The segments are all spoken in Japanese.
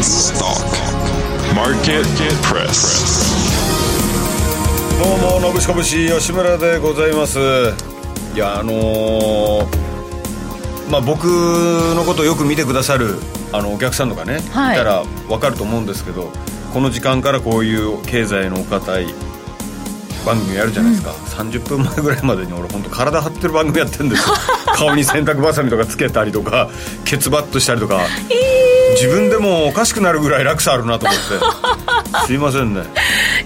US Stock Market Press. どうものぶしこぶし吉村でございます。いやあのーまあ僕のことをよく見てくださるあのお客さんとかね、はい。いたら分かると思うんですけどこの時間からこういう経済のお堅い番組やるじゃないですか、30分前ぐらいまでに俺本当体張ってる番組やってるんですよ。顔に洗濯ばさみとかつけたりとかケツバッとしたりとか、自分でもおかしくなるぐらい落差あるなと思って。すいませんね。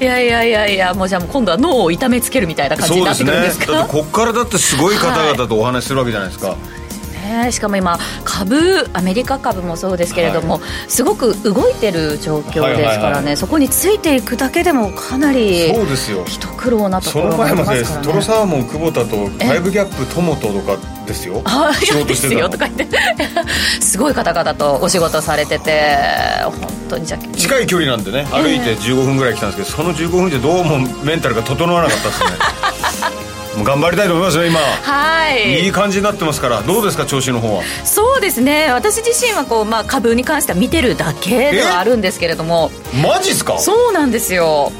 いやいやいやいやもうじゃあ今度は脳を痛めつけるみたいな感じになってくるんですか？だってこっからだってすごい方々とお話しするわけじゃないですか、ね。しかも今株アメリカ株もそうですけれども、すごく動いてる状況ですからね、はい。はいはいそこについていくだけでもかなりそうですよ。一苦労なとそころがあの前までりますからね。トロサーモン久保田とファイブギャップ友ととかですよ。あ仕嫌ですよとか言って。すごい方々とお仕事されてて本当にじゃあ近い距離なんでね歩いて15分ぐらい来たんですけどその15分でどうもメンタルが整わなかったですね 頑張りたいと思いますね今。はい。いい感じになってますから。どうですか調子の方は？そうですね。私自身はこう、まあ、株に関しては見てるだけではあるんですけれども。マジっすか？そうなんですよ。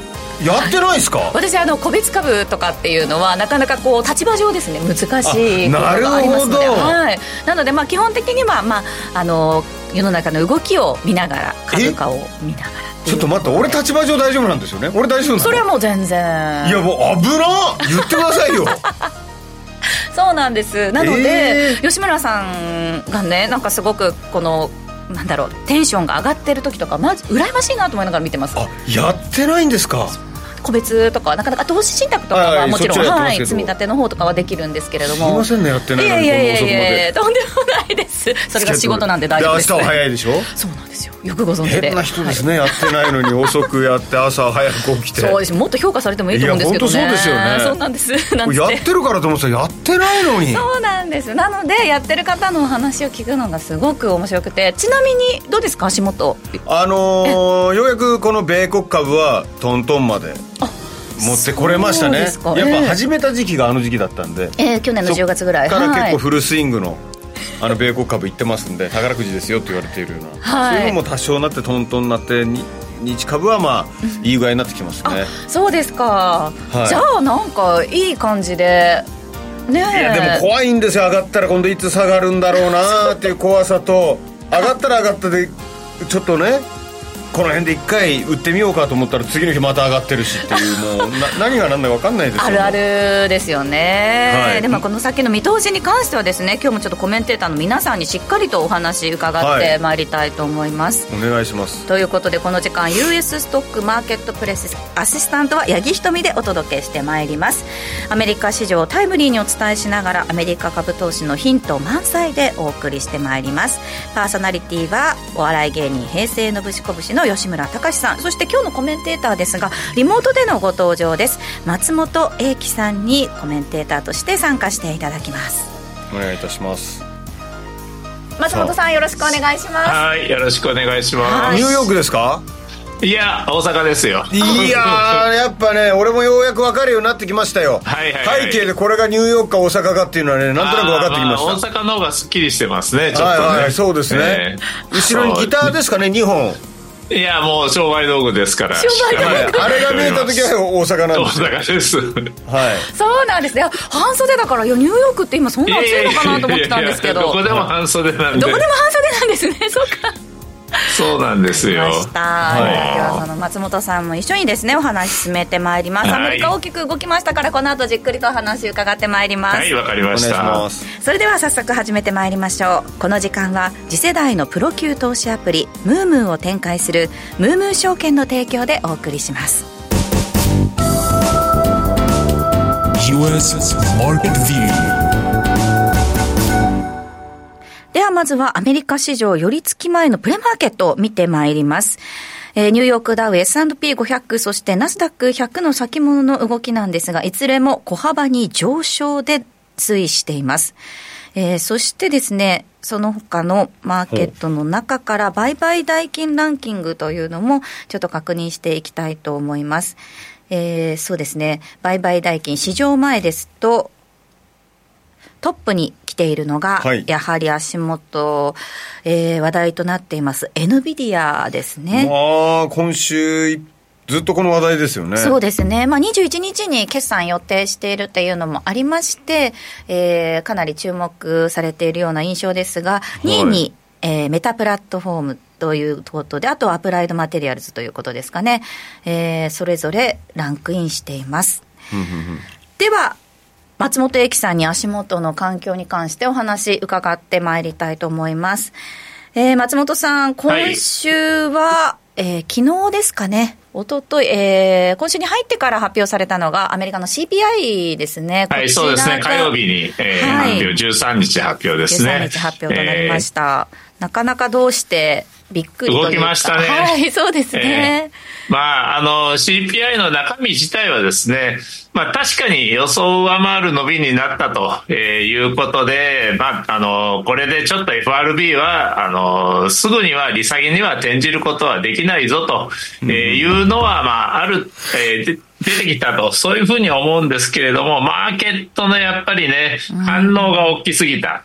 やってないっすか？私あの個別株とかっていうのはなかなかこう立場上ですね。難しいことあなるほどがありますので、はい、なのでまあ基本的には、まあ、あの世の中の動きを見ながら株価を見ながらちょっと待って俺立場上大丈夫なんですよね？俺大丈夫それはもう全然。いやもう危な言ってくださいよ。そうなんです。なので、え吉村さんがねなんかすごくこのなんだろうテンションが上がってる時とかまず羨ましいなと思いながら見てます。あやってないんですか？個別とかはなかなか投資信託とかはもちろん、はい、積み立ての方とかはできるんですけれどすいもませんねやってないのにいやいやいやいやで。とんでもないです。それが仕事なんで大丈夫です。明日は早いでしょ？そうなんですよ。よくご存知で。変な人ですね、やってないのに遅くやって朝早く起きて。そうですもっと評価されてもいいと思うんですけどね。いや本当そうですよね。そうなんです。なんつやっっててるからと思ってたらやってないのに。そうなんです。なのでやってる方のお話を聞くのがすごく面白くて。ちなみにどうですか？足元あのーようやくこの米国株はトントンまで持ってこれましたね。やっぱ始めた時期があの時期だったんで、えー去年の10月ぐらい。からはい。結構フルスイングの、あの米国株いってますんで宝くじですよって言われているような、はい。そういうのも多少なってトントンになってに日株はまあいい具合になってきますね、そうですか、はい。じゃあなんかいい感じでねえ。いやでも怖いんですよ。上がったら今度いつ下がるんだろうなっていう怖さと上がったら上がったでちょっとねこの辺で一回売ってみようかと思ったら次の日また上がってるしっていうもうな 何が何だか分かんないですよ。あるあるですよね、はい。でもこの先の見通しに関してはですね今日もちょっとコメンテーターの皆さんにしっかりとお話伺ってまい。りたいと思います、お願いします。ということでこの時間 US ストックマーケットプレスアシスタントは八木ひとみでお届けしてまいります。アメリカ市場をタイムリーにお伝えしながらアメリカ株投資のヒント満載でお送りしてまいります。パーソナリティはお笑い芸人平成のぶしこぶしの吉村隆さん。そして今日のコメンテーターですがリモートでのご登場です。松本英樹さんにコメンテーターとして参加していただきます。お願いいたします。松本さんよろしくお願いします。はい、よろしくお願いしまニューヨークですか？す。いや、大阪ですよ。いやー やっぱね俺もようやく分かるようになってきましたよ、はいはいはい。背景でこれがニューヨークか大阪かっていうのはねなんとなく分かってきました。あーあー大阪の方がすっきりしてますね、ちょっとね。はいはいそうですね、ええ後ろにギターですかね2本いや、もう商売道具ですから。商売道具。はい。あれが見えた時は大阪なん大ですよ。阪です。はい。そうなんです。ねいや半袖だからいやニューヨークって今そんな暑いのかなと思ってたんですけど。いやいやいやどこでも半袖なんで。どこでも半袖なんですね。そうかそうなんですよ。はい。ではその松本さんも一緒にですねお話進めてまいります、はい。アメリカ大きく動きましたからこの後じっくりとお話伺ってまいります、はい、わかりまお願いしした。ます。それでは早速始めてまいりましょう。この時間は次世代のプロ級投資アプリムームーを展開するムームー証券の提供でお送りします。US Market View ではまずはアメリカ市場寄り付き前のプレマーケットを見てまいります。えーニューヨークダウ S&P500 そしてナスダック100の先物の動きなんですがいずれも小幅に上昇で推移しています。えーそしてですね、その他のマーケットの中から売買代金ランキングというのもちょっと確認していきたいと思います。えーそうですね、売買代金市場前ですと、トップに来ているのが、はい。やはり足元、えー話題となっています、NVIDIA ですね。まあ今週ずっとこの話題ですよね。そうですね、まあ、21日に決算予定しているというのもありまして、えーかなり注目されているような印象ですが、2位に、えーメタプラットフォームということで、あとはアプライドマテリアルズということですかね、えーそれぞれランクインしています。では松本英樹さんに足元の環境に関してお話伺ってまいりたいと思います。えー松本さん、今週は、えー昨日ですかね、おととい、えー今週に入ってから発表されたのが、アメリカの CPI ですね。はい、そうですね。火曜日に、えーはい発表、13日発表ですね。13日発表となりました。なかなかどうしてびっくり動きましたねはい、そうですね。まあ、あの、CPI の中身自体はですね、まあ確かに予想を上回る伸びになったと、えーいうことで、まあ、あの、これでちょっと FRB は、あの、すぐには利下げには転じることはできないぞと、えーいうのは、まあ、ある、えーで出てきたと、そういうふうに思うんですけれども、マーケットのやっぱりね、反応が大きすぎた。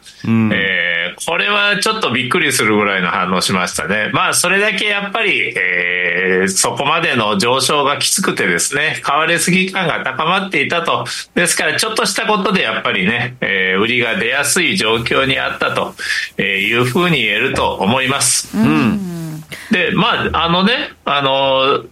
えーこれはちょっとびっくりするぐらいの反応しましたね。まあ、それだけやっぱり、えーそこまでの上昇がきつくてですね、買われすぎ感が高まっていたと。ですから、ちょっとしたことでやっぱりね、えー売りが出やすい状況にあったとえーいうふうに言えると思います。で、まあ、あのね、あの、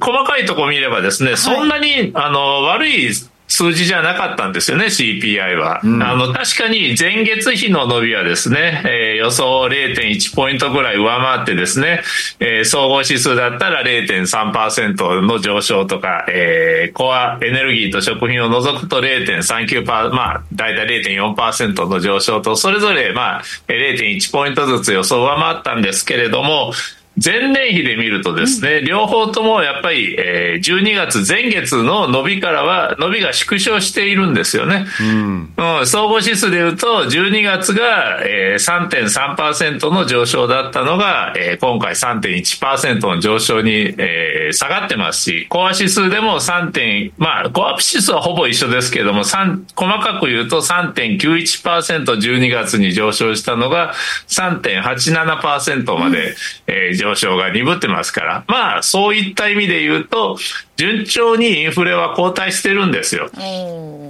細かいとこ見ればですね、そんなに、あの、悪い数字じゃなかったんですよね、CPI は。あの、確かに前月比の伸びはですね、えー予想0.1ポイントぐらい上回ってですね、えー総合指数だったら0.3%の上昇とか、えーコアエネルギーと食品を除くと0.39%、まあ、だいたい0.4%の上昇と、それぞれ、まあ、えー0.1ポイントずつ予想上回ったんですけれども、前年比で見るとですね、両方ともやっぱり、えー12月前月の伸びからは伸びが縮小しているんですよね。うん。総合指数でいうと12月が、えー3.3%の上昇だったのが、えー今回3.1%の上昇に、えー下がってますし、コア指数でも 3. 点まあ、コア指数はほぼ一緒ですけれども、3細かく言うと3.91%、12月に上昇したのが3.87%まで、えー上昇が鈍ってますから、まあ、そういった意味で言うと、順調にインフレは後退してるんですよ。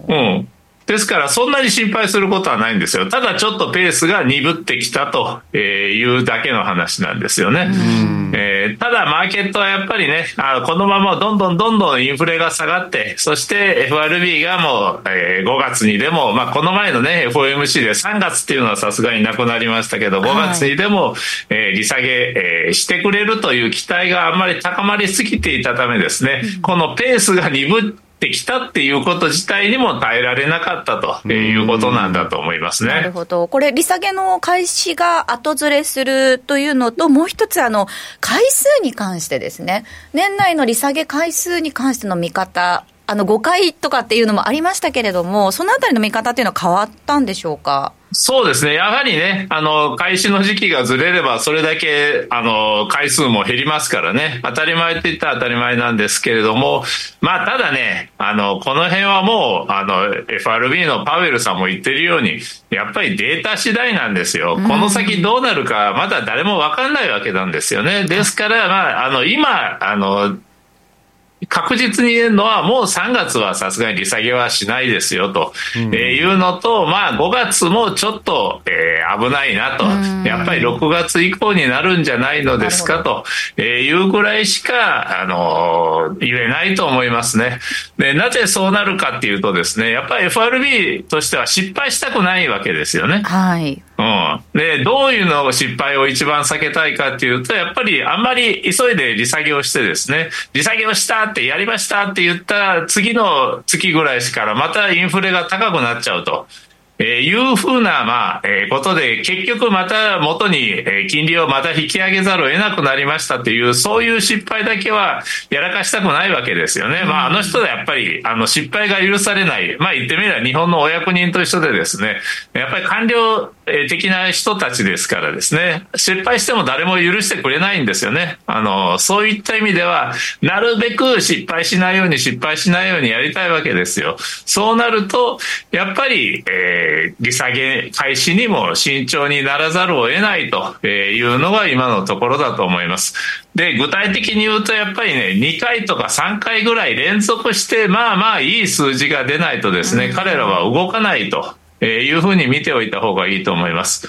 うん。ですから、そんなに心配することはないんですよ。ただ、ちょっとペースが鈍ってきたというだけの話なんですよね。えーただ、マーケットはやっぱりね、あこのままどんどんどんどんインフレが下がって、そして FRB がもう、えー5月にでも、まあ、この前のね、FOMC で3月っていうのはさすがになくなりましたけど、5月にでも、えー利下げ、えーしてくれるという期待があんまり高まりすぎていたためですね、このペースが鈍ってきたっていうこと自体にも耐えられなかったということなんだと思いますね。なるほど。これ、利下げの開始が後ずれするというのと、もう一つ、あの、回数に関してですね、年内の利下げ回数に関しての見方、あの、5回とかっていうのもありましたけれども、そのあたりの見方っていうのは変わったんでしょうか？そうですね。やはりね、あの、開始の時期がずれれば、それだけ、あの、回数も減りますからね。当たり前って言ったら当たり前なんですけれども、まあ、ただね、あの、この辺はもう、あの、FRB のパウエルさんも言ってるように、やっぱりデータ次第なんですよ。この先どうなるか、まだ誰もわかんないわけなんですよね。ですから、まあ、あの、今、あの、確実に言えるのは、もう3月はさすがに利下げはしないですよと、えーいうのと、まあ5月もちょっと、えー危ないなと、やっぱり6月以降になるんじゃないのですかと、えーいうぐらいしか、あのー言えないと思いますね。で、なぜそうなるかっていうとですね、やっぱり FRB としては失敗したくないわけですよね。はい。うん、でどういうのを失敗を一番避けたいかっていうとやっぱりあんまり急いで利下げをしてですね利下げをしたってやりましたって言った次の月ぐらいからまたインフレが高くなっちゃうと。えーいうふうな、まあ、えーことで、結局また元に、えー金利をまた引き上げざるを得なくなりましたっていう、そういう失敗だけはやらかしたくないわけですよね。まあ、あの人はやっぱり、あの、失敗が許されない。まあ、言ってみれば日本のお役人と一緒でですね、やっぱり官僚えー的な人たちですからですね、失敗しても誰も許してくれないんですよね。あの、そういった意味では、なるべく失敗しないように失敗しないようにやりたいわけですよ。そうなると、やっぱり、えーえー、利下げ開始にも慎重にならざるを得ないというのが今のところだと思います。で、具体的に言うとやっぱりね、2回とか3回ぐらい連続して、まあまあいい数字が出ないとですね、彼らは動かないというふうに見ておいた方がいいと思います。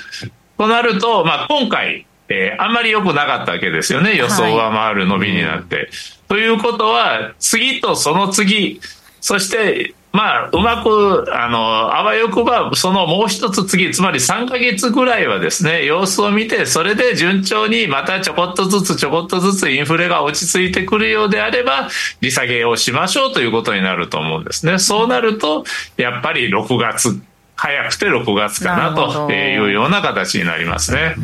となると、まあ今回、えー、あんまり良くなかったわけですよね、予想を上回る伸びになって。はい、ということは、次とその次、そしてまあ、うまく、あの、あわよくば、そのもう一つ次、つまり3ヶ月ぐらいはですね、様子を見て、それで順調にまたちょこっとずつちょこっとずつインフレが落ち着いてくるようであれば、利下げをしましょうということになると思うんですね。そうなると、やっぱり6月、早くて6月かなというような形になりますね。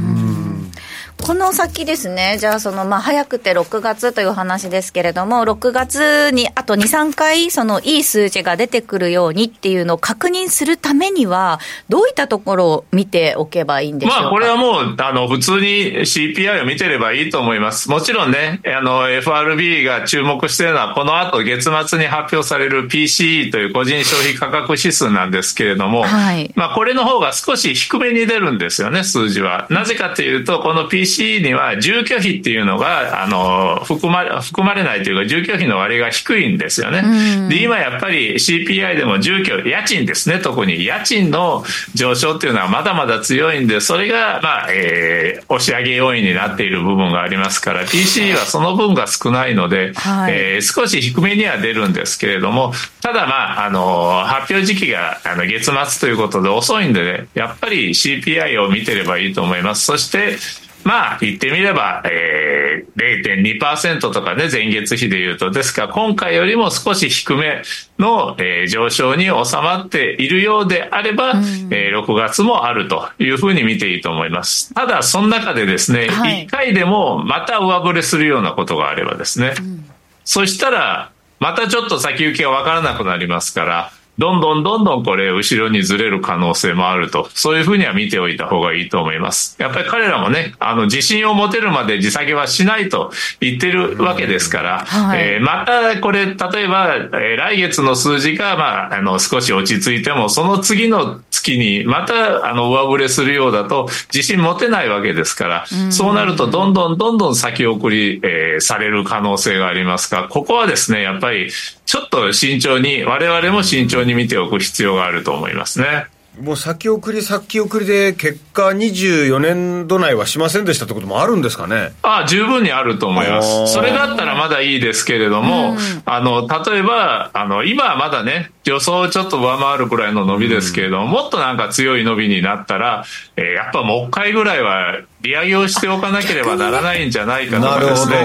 この先ですね、じゃあその、まあ、早くて6月という話ですけれども、6月にあと2、3回、そのいい数字が出てくるようにっていうのを確認するためには、どういったところを見ておけばいいんでしょうか？まあ、これはもう、あの、普通に CPI を見てればいいと思います。もちろんね、あの、FRB が注目しているのは、この後月末に発表される PCE という個人消費価格指数なんですけれども、はい、まあ、これの方が少し低めに出るんですよね、数字は。なぜかというと、この PCE PC には住居費っていうのがあの含まれ含まれないというか住居費の割合が低いんですよね。で今やっぱり CPI でも住居家賃ですね特に家賃の上昇っていうのはまだまだ強いんでそれが、まあえー、押し上げ要因になっている部分がありますから PC はその分が少ないので、はい、えー、少し低めには出るんですけれどもただまああの発表時期があの月末ということで遅いんでねやっぱり CPI を見てればいいと思います。そしてまあ、言ってみれば、えー、0.2%とかね、前月比で言うと、ですから今回よりも少し低めの、えー、上昇に収まっているようであれば、うん、えー、6月もあるというふうに見ていいと思います。ただ、その中でですね、はい、1回でもまた上振れするようなことがあればですね、うん、そしたら、またちょっと先行きがわからなくなりますから、どんどんどんどんこれ後ろにずれる可能性もあると、そういうふうには見ておいた方がいいと思います。やっぱり彼らもね、あの自信を持てるまで地下げはしないと言ってるわけですから、はい、えー、またこれ、例えば、えー、来月の数字が、まあ、あの少し落ち着いても、その次の月にまたあの上振れするようだと自信持てないわけですから、うそうなるとどんどんどんどん先送り、えー、される可能性がありますが、ここはですね、やっぱりちょっと慎重に、我々も慎重に見ておく必要があると思いますね。もう先送り先送りで結果24年度内はしませんでしたってこともあるんですかね？あ十分にあると思います。それだったらまだいいですけれども、うん、あの例えばあの今はまだね予想をちょっと上回るくらいの伸びですけれども、うん、もっとなんか強い伸びになったら、えー、やっぱもう一回ぐらいは利上げをしておかなければならないんじゃないかとかですね、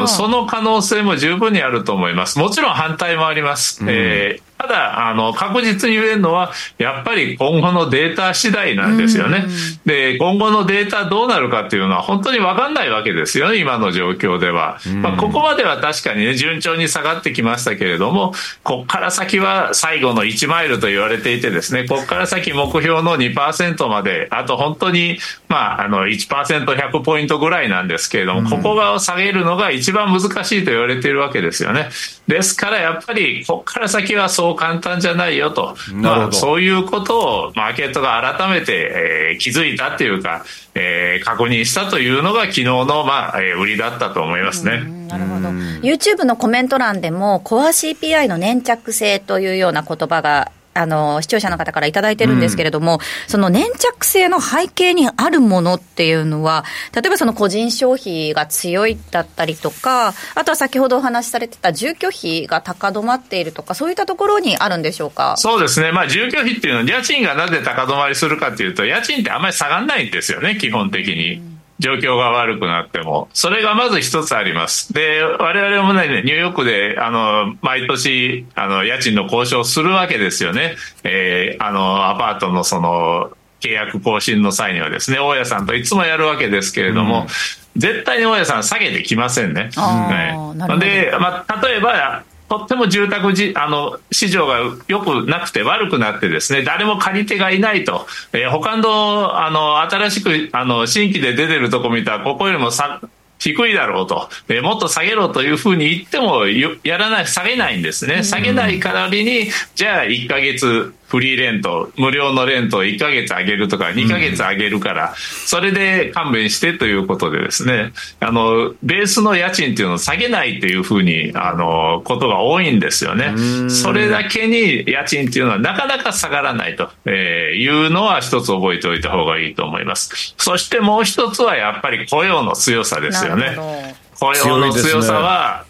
うん、その可能性も十分にあると思います。もちろん反対もあります、うん、えーただ、あの、確実に言えるのは、やっぱり今後のデータ次第なんですよね。で、今後のデータどうなるかっていうのは本当にわかんないわけですよね、今の状況では。まあ、ここまでは確かにね、順調に下がってきましたけれども、こっから先は最後の1マイルと言われていてですね、こっから先目標の2%まで、あと本当に、まあ、あの、1%、100ポイントぐらいなんですけれども、ここが下げるのが一番難しいと言われているわけですよね。ですからやっぱり、こっから先はそう簡単じゃないよと、まあ、そういうことをマーケットが改めて、えー、気づいたっていうか、えー、確認したというのが昨日の、まあえー、売りだったと思いますね。なるほど。YouTube のコメント欄でも、コア CPI の粘着性というような言葉があの視聴者の方から頂いてるんですけれども、うん、その粘着性の背景にあるものっていうのは、例えばその個人消費が強いだったりとか、あとは先ほどお話しされてた住居費が高止まっているとか、そういったところにあるんでしょうか？そうですね、まあ、住居費っていうのは、家賃がなぜ高止まりするかというと、家賃ってあんまり下がらないんですよね、基本的に。うん状況が悪くなっても。それがまず一つあります。で、我々もね、ニューヨークで、あの、毎年、あの、家賃の交渉するわけですよね。えー、あの、アパートのその、契約更新の際にはですね、大家さんといつもやるわけですけれども、うん、絶対に大家さん下げてきませんね。はい、で、まあ、例えば、とっても住宅じあの市場が良くなくて悪くなってですね誰も借り手がいないと、えー、他のあの新しくあの新規で出てるとこ見たらここよりもさ低いだろうと、えー、もっと下げろというふうに言ってもやらない下げないんですね。下げない代わりにじゃあ1か月フリーレント、無料のレントを1ヶ月上げるとか、2ヶ月上げるから、それで勘弁してということでですね、あの、ベースの家賃っていうのを下げないというふうに、あの、ことが多いんですよね。それだけに家賃っていうのはなかなか下がらないというのは一つ覚えておいた方がいいと思います。そしてもう一つはやっぱり雇用の強さですよね。雇用の強さは、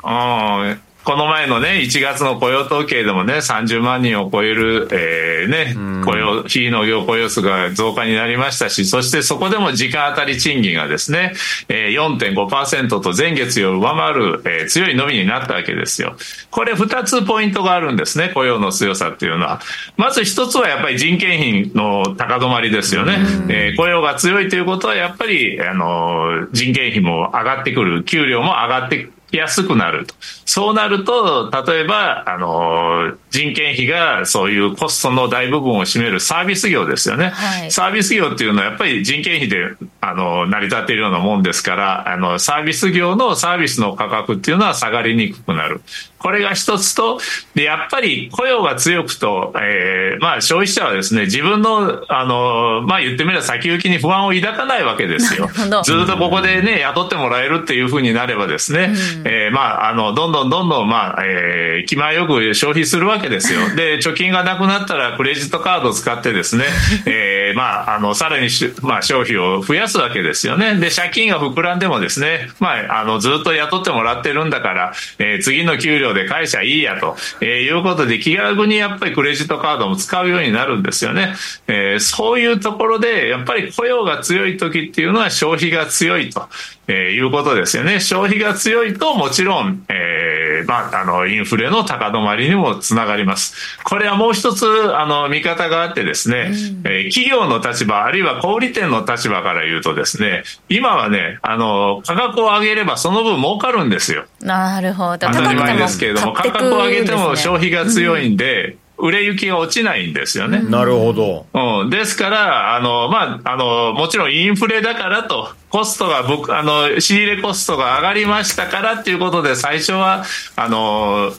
ね、うんこの前のね、1月の雇用統計でもね、30万人を超える、えー、ね、雇用、非農業雇用数が増加になりましたし、そしてそこでも時間当たり賃金がですね、えー、4.5%と前月を上回る、えー、強い伸びになったわけですよ。これ2つポイントがあるんですね、雇用の強さっていうのは。まず1つはやっぱり人件費の高止まりですよね。えー、雇用が強いということは、やっぱり、あの、人件費も上がってくる、給料も上がって安くなると。そうなると、例えば、あの、人件費がそういうコストの大部分を占めるサービス業ですよね。はい、サービス業っていうのはやっぱり人件費で、あの、成り立っているようなもんですから、あの、サービス業のサービスの価格っていうのは下がりにくくなる。これが一つと、で、やっぱり雇用が強くと、えー、まあ消費者はですね、自分の、あの、まあ言ってみれば先行きに不安を抱かないわけですよ。ずっとここでね、雇ってもらえるっていうふうになればですね、うん、えー、まあ、あの、どんどんどんどん、まあ、えー、気前よく消費するわけですよ。で、貯金がなくなったらクレジットカードを使ってですね、えー、まあ、あの、さらにまあ、消費を増やすわけですよね。で、借金が膨らんでもですね、まあ、あの、ずっと雇ってもらってるんだから、えー、次の給料で返しゃいいやと、えー、いうことで気軽にやっぱりクレジットカードも使うようになるんですよね。えー、そういうところで、やっぱり雇用が強い時っていうのは消費が強いと。えー、いうことですよね。消費が強いともちろん、えー、まあ、あの、インフレの高止まりにもつながります。これはもう一つ、あの、見方があってですね、うん、えー、企業の立場、あるいは小売店の立場から言うとですね、今はね、あの、価格を上げればその分儲かるんですよ。なるほど。当たり前ですけれども、価格を上げても消費が強いんで、うん売れ行きが落ちないんですよね。なるほど。うん。ですから、あの、まあ、あの、もちろんインフレだからと、コストが、僕、あの、仕入れコストが上がりましたからっていうことで、最初は、あの、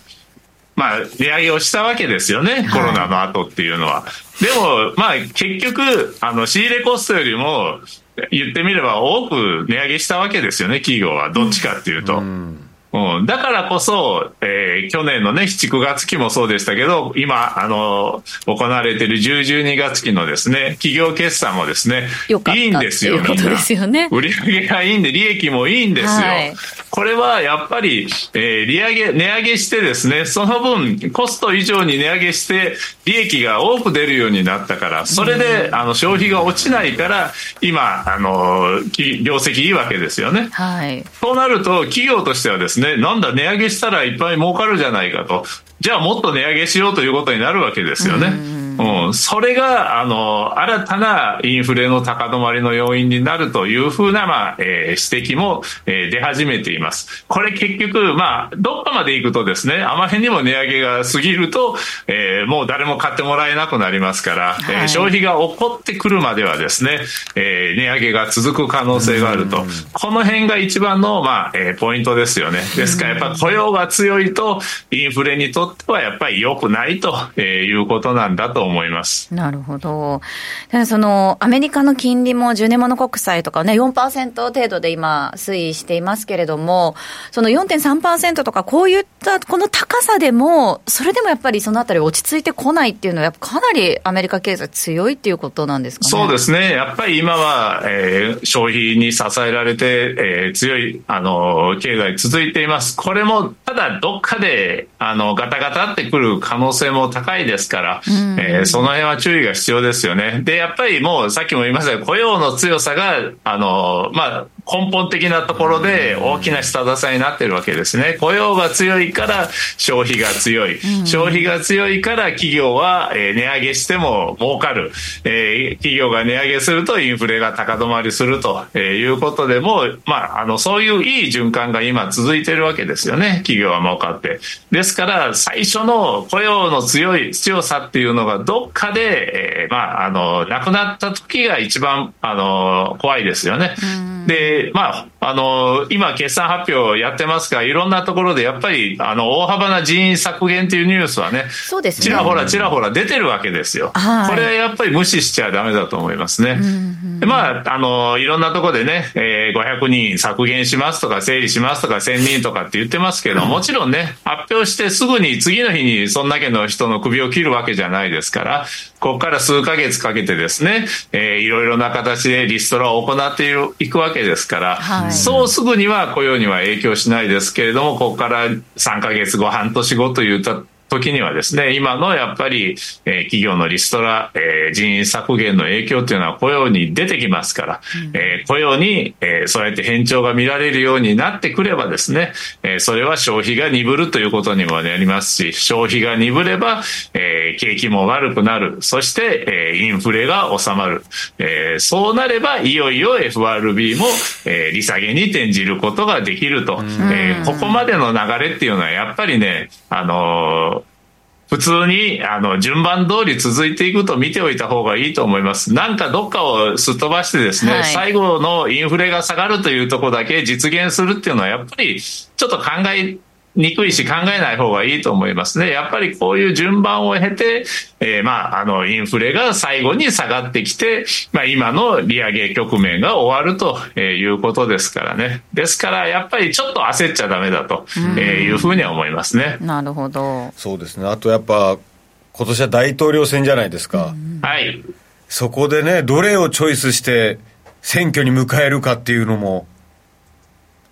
まあ、値上げをしたわけですよね、コロナの後っていうのは。でも、まあ、結局、あの、仕入れコストよりも、言ってみれば多く値上げしたわけですよね、企業は。どっちかっていうと。うんうん、だからこそ、えー、去年のね、7、9月期もそうでしたけど、今、あの、行われている10、12月期のですね、企業決算もですね、いいんですよ、みんな。ですよね。売上がいいんで、利益もいいんですよ。はい、これはやっぱり、えー、利上げ、値上げしてですね、その分、コスト以上に値上げして、利益が多く出るようになったから、それで、あの、消費が落ちないから、今、あの、業績いいわけですよね。はい。そうなると、企業としてはですね、ね、なんだ、値上げしたらいっぱい儲かるじゃないかと。じゃあもっと値上げしようということになるわけですよね。うん、それが、あの、新たなインフレの高止まりの要因になるというふうな、まあ、えー、指摘も、えー、出始めています。これ結局、まあ、どっかまで行くとですね、あまりにも値上げが過ぎると、えー、もう誰も買ってもらえなくなりますから、はい、えー、消費が起こってくるまではですね、えー、値上げが続く可能性があると。この辺が一番の、まあ、えー、ポイントですよね。ですから、やっぱ雇用が強いと、インフレにとってはやっぱり良くないということなんだと思います。なるほど。その、アメリカの金利も10年物国債とかね、4%程度で今推移していますけれども、その4.3%とかこういったこの高さでも、それでもやっぱりそのあたり落ち着いてこないっていうのは、やっぱかなりアメリカ経済強いっていうことなんですかね？そうですね。やっぱり今は、えー、消費に支えられて、えー、強い、あの、経済続いています。これも、ただどっかで、あの、ガタガタってくる可能性も高いですから、えー、その辺は注意が必要ですよね。で、やっぱりもうさっきも言いましたが、雇用の強さが、あの、まあ、根本的なところで大きな下支えになっているわけですね。雇用が強いから消費が強い。消費が強いから企業は値上げしても儲かる。え企業が値上げするとインフレが高止まりするということでも、まあ、あの、そういういい循環が今続いているわけですよね。企業は儲かって。ですから、最初の雇用の強い、強さっていうのがどっかで、えー、まあ、あの、なくなった時が一番、あの、怖いですよね。で、まあ、あの、今、決算発表やってますが、いろんなところでやっぱり、あの、大幅な人員削減というニュースはね、そうですね。ちらほらちらほら出てるわけですよ。はいこれはやっぱり無視しちゃダメだと思いますね。でまあ、あの、いろんなところでね、えー500人削減しますとか、整理しますとか、1000人とかって言ってますけど、もちろんね、発表してすぐに次の日にそんだけの人の首を切るわけじゃないですから、ここから数ヶ月かけてですね、えーいろいろな形でリストラを行っているいくわけですから、はい。そうすぐには雇用には影響しないですけれども、ここから3ヶ月後、半年後といった時にはですね、今のやっぱり、えー企業のリストラ、えー人員削減の影響というのは雇用に出てきますから、えー雇用に、えーそうやって変調が見られるようになってくればですね、えーそれは消費が鈍るということにもなりますし、消費が鈍れば、えー景気も悪くなる。そして、えーインフレが収まる。えーそうなれば、いよいよ FRB も、えー利下げに転じることができると。えーここまでの流れっていうのはやっぱりね、あのー普通にあの順番通り続いていくと見ておいた方がいいと思います。なんかどっかをすっ飛ばしてですね、はい最後のインフレが下がるというところだけ実現するっていうのはやっぱりちょっと考えにくいし考えない方がいいと思いますね。やっぱりこういう順番を経て、えーまあ、あの、インフレが最後に下がってきて、まあ、今の利上げ局面が終わるということですからね。ですから、やっぱりちょっと焦っちゃダメだというふうには思いますね。なるほど。そうですねあとやっぱ今年は大統領選じゃないですか、はい。そこでねどれをチョイスして選挙に迎えるかっていうのも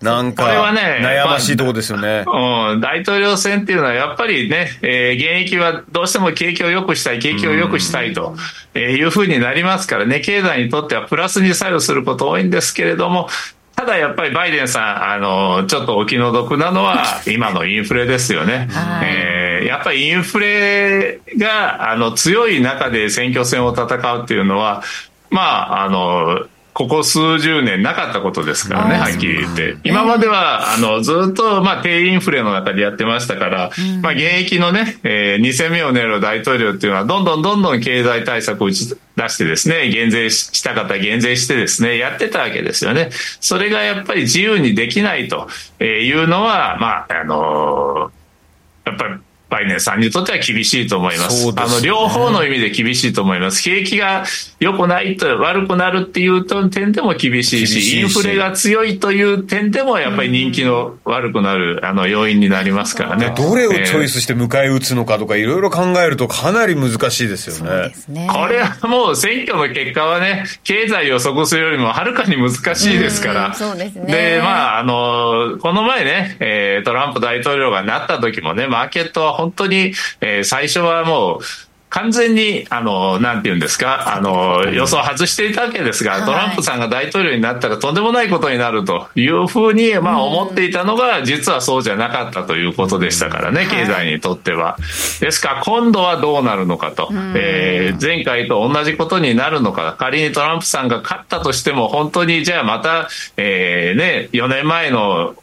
なんかこれはね悩ましいとこですよね、うん、大統領選っていうのはやっぱりね、えー現役はどうしても景気を良くしたい、景気を良くしたいとえーいうふうになりますからね、経済にとってはプラスに作用すること多いんですけれども、ただやっぱりバイデンさん、あの、ちょっとお気の毒なのは、今のインフレですよね。はい。えーやっぱりインフレが、あの、強い中で選挙戦を戦うっていうのは、まあ、あの、ここ数十年なかったことですからね、はっきり言って。今までは、あの、ずっと、まあ、低インフレの中でやってましたから、まあ、現役のね、えー、2戦目を狙う大統領っていうのは、どんどんどんどん経済対策を打ち出してですね、減税しした方減税してですね、やってたわけですよね。それがやっぱり自由にできないというのは、まあ、あのやっぱり、バイデンさんにとっては厳しいと思います。すねあの、両方の意味で厳しいと思います。景気が良くないと悪くなるっていう点でも厳しいし、厳しいしインフレが強いという点でもやっぱり人気の悪くなる、あの、要因になりますからね。どれをチョイススして迎え撃つのかとかいろいろ考えるとかなり難しいですよそうねですね。これはもう選挙の結果はね、経済を予測するよりもはるかに難しいですかうんら。そうですねで、まあ、あの、この前ね、えートランプ大統領がなった時もね、マーケットは本当に、えー最初はもう、完全に、あの、なんて言うんですか、あの、予想を外していたわけですが、はい。トランプさんが大統領になったらとんでもないことになるというふうに、まあ思っていたのが、実はそうじゃなかったということでしたからね、経済にとっては。ですから、今度はどうなるのかと、えー前回と同じことになるのか、仮にトランプさんが勝ったとしても、本当にじゃあまた、えーね、4年前の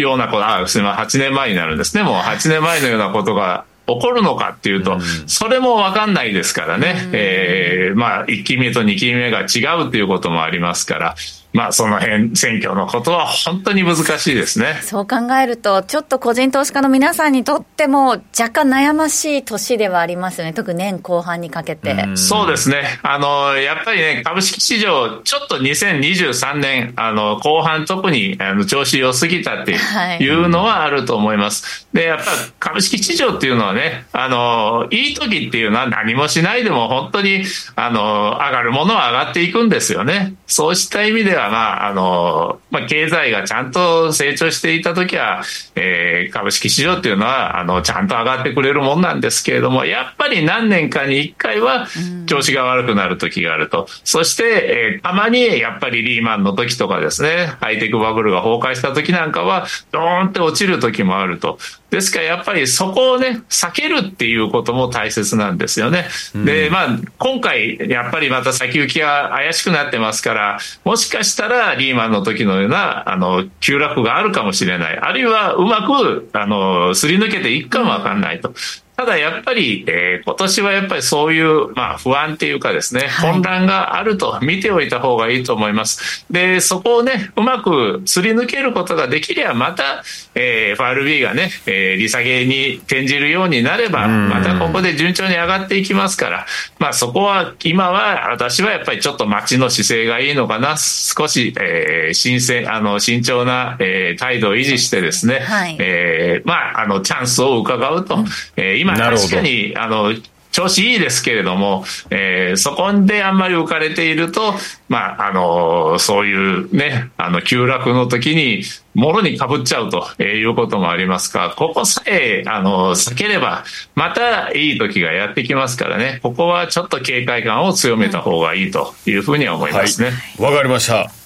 ようなこと、あ、すみません、8年前になるんですね。もう8年前のようなことが起こるのかっていうと、それもわかんないですからね。えーまあ、1期目と2期目が違うっていうこともありますから、まあ、その辺、選挙のことは本当に難しいですね。そう考えると、ちょっと個人投資家の皆さんにとっても、若干悩ましい年ではありますよね、特に年後半にかけて。そうですね。あの、やっぱりね、株式市場、ちょっと2023年、あの、後半特に、あの、調子良すぎたってはいいうのはあると思います。で、やっぱ株式市場っていうのはね、あの、いい時っていうのは何もしないでも本当に、あの、上がるものは上がっていくんですよね。そうした意味では、まあ、あの、まあ、経済がちゃんと成長していた時は、えー株式市場っていうのは、あの、ちゃんと上がってくれるもんなんですけれども、やっぱり何年かに一回は調子が悪くなる時があると。そして、えーたまにやっぱりリーマンの時とかですね、ハイテクバブルが崩壊した時なんかは、ドーンって落ちる時もあると。ですからやっぱりそこをね、避けるっていうことも大切なんですよね。で、まあ、今回、やっぱりまた先行きが怪しくなってますから、もしかししたらリーマンの時のような、あの、急落があるかもしれない。あるいはうまく、あの、すり抜けていくかもわかんないと。ただやっぱり、えー、今年はやっぱりそういう、まあ、不安っていうかですね、はい、混乱があると見ておいた方がいいと思います。で、そこをね、うまくすり抜けることができれば、また、えー、FRB がね、えー、利下げに転じるようになれば、またここで順調に上がっていきますから、まあそこは、今は私はやっぱりちょっと待ちの姿勢がいいのかな、少し、えー、新鮮、あの、慎重な、えー、態度を維持してですね、はい、えー、まあ、あの、チャンスを伺うと、うん、えー、今確かに、あの、調子いいですけれども、えー、そこであんまり浮かれていると、まあ、あの、そういうね、あの、急落の時に、もろにかぶっちゃうということもありますが、ここさえ、あの、避ければ、またいい時がやってきますからね、ここはちょっと警戒感を強めた方がいいというふうには思いますね。わ、はい、かりました。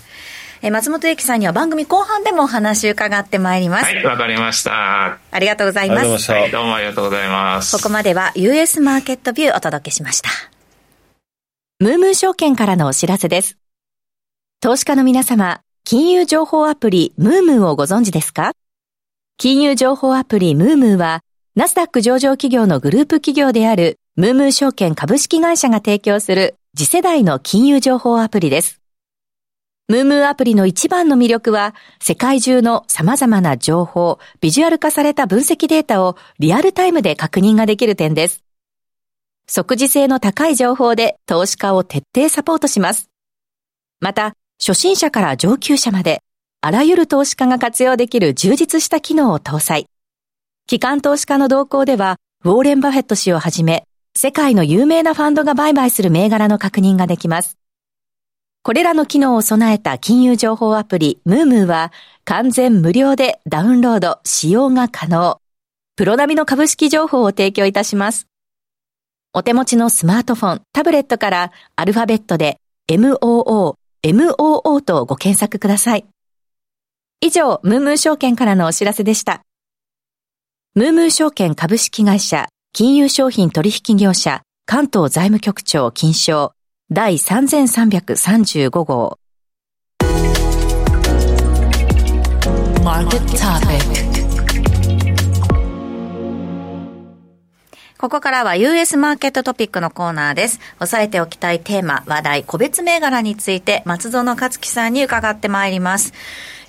え松本由紀さんには番組後半でもお話伺ってまいります。はい、わかりました。ありがとうございます。はい、どうもありがとうございます。ここまでは US マーケットビューお届けしました。ムームー証券からのお知らせです。投資家の皆様、金融情報アプリムームーをご存知ですか？金融情報アプリムームーは、ナスダック上場企業のグループ企業であるムームー証券株式会社が提供する次世代の金融情報アプリです。ムームーアプリの一番の魅力は、世界中の様々な情報、ビジュアル化された分析データをリアルタイムで確認ができる点です。即時性の高い情報で投資家を徹底サポートします。また、初心者から上級者まで、あらゆる投資家が活用できる充実した機能を搭載。機関投資家の動向では、ウォーレン・バフェット氏をはじめ、世界の有名なファンドが売買する銘柄の確認ができます。これらの機能を備えた金融情報アプリムームーは完全無料でダウンロード、使用が可能。プロ並みの株式情報を提供いたします。お手持ちのスマートフォン、タブレットからアルファベットで MOO、MOO とご検索ください。以上、ムームー証券からのお知らせでした。ムームー証券株式会社、金融商品取引業者、関東財務局長金賞、第3335号。ここからは US マーケットトピックのコーナーです。押さえておきたいテーマ、話題、個別銘柄について松園克樹さんに伺ってまいります。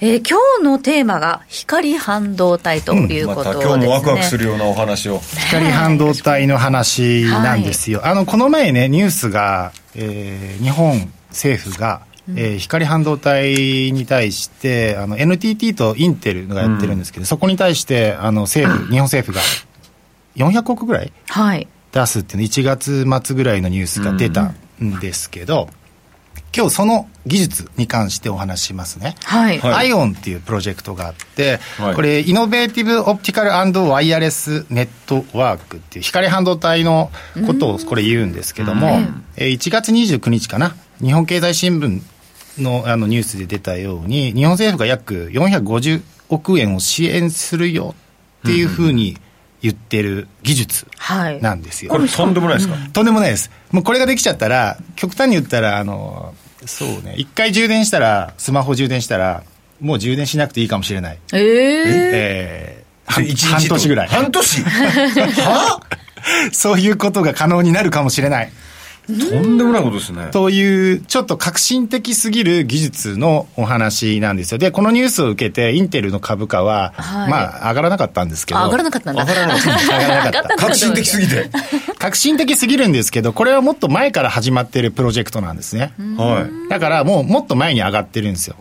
えー、今日のテーマが光半導体ということですね、うんま、今日もワクワクするようなお話を。光半導体の話なんですよ、はい、あのこの前ねニュースが、えー、日本政府がえー、光半導体に対してあの NTT とインテルがやってるんですけど、うん、そこに対してあの政府日本政府が400億ぐらい出すっていうの1月末ぐらいのニュースが出たんですけど、うん今日その技術に関してお話しますね。はい。アイオンっていうプロジェクトがあって、はい、これ、イノベーティブ・オプティカルワイヤレス・ネットワークっていう光半導体のことをこれ言うんですけども、え1月29日かな、日本経済新聞のあのニュースで出たように、日本政府が約450億円を支援するよっていうふうに、言ってる技術なんですよ、はい、これとんでもないですか、とんでもないです。もうこれができちゃったら極端に言ったらあのそうね。一回充電したらスマホ充電したらもう充電しなくていいかもしれない。えー、えー、半半年ぐらい。半年？は？そういうことが可能になるかもしれないとんでもないことですね。という、ちょっと革新的すぎる技術のお話なんですよ。で、このニュースを受けて、インテルの株価は、はい、まあ、上がらなかったんですけど。上がらなかったんだ。上がらなかった。上がらなかった。革新的すぎて。革新的すぎるんですけど、これはもっと前から始まってるプロジェクトなんですね。はい。だから、もう、もっと前に上がってるんですよ。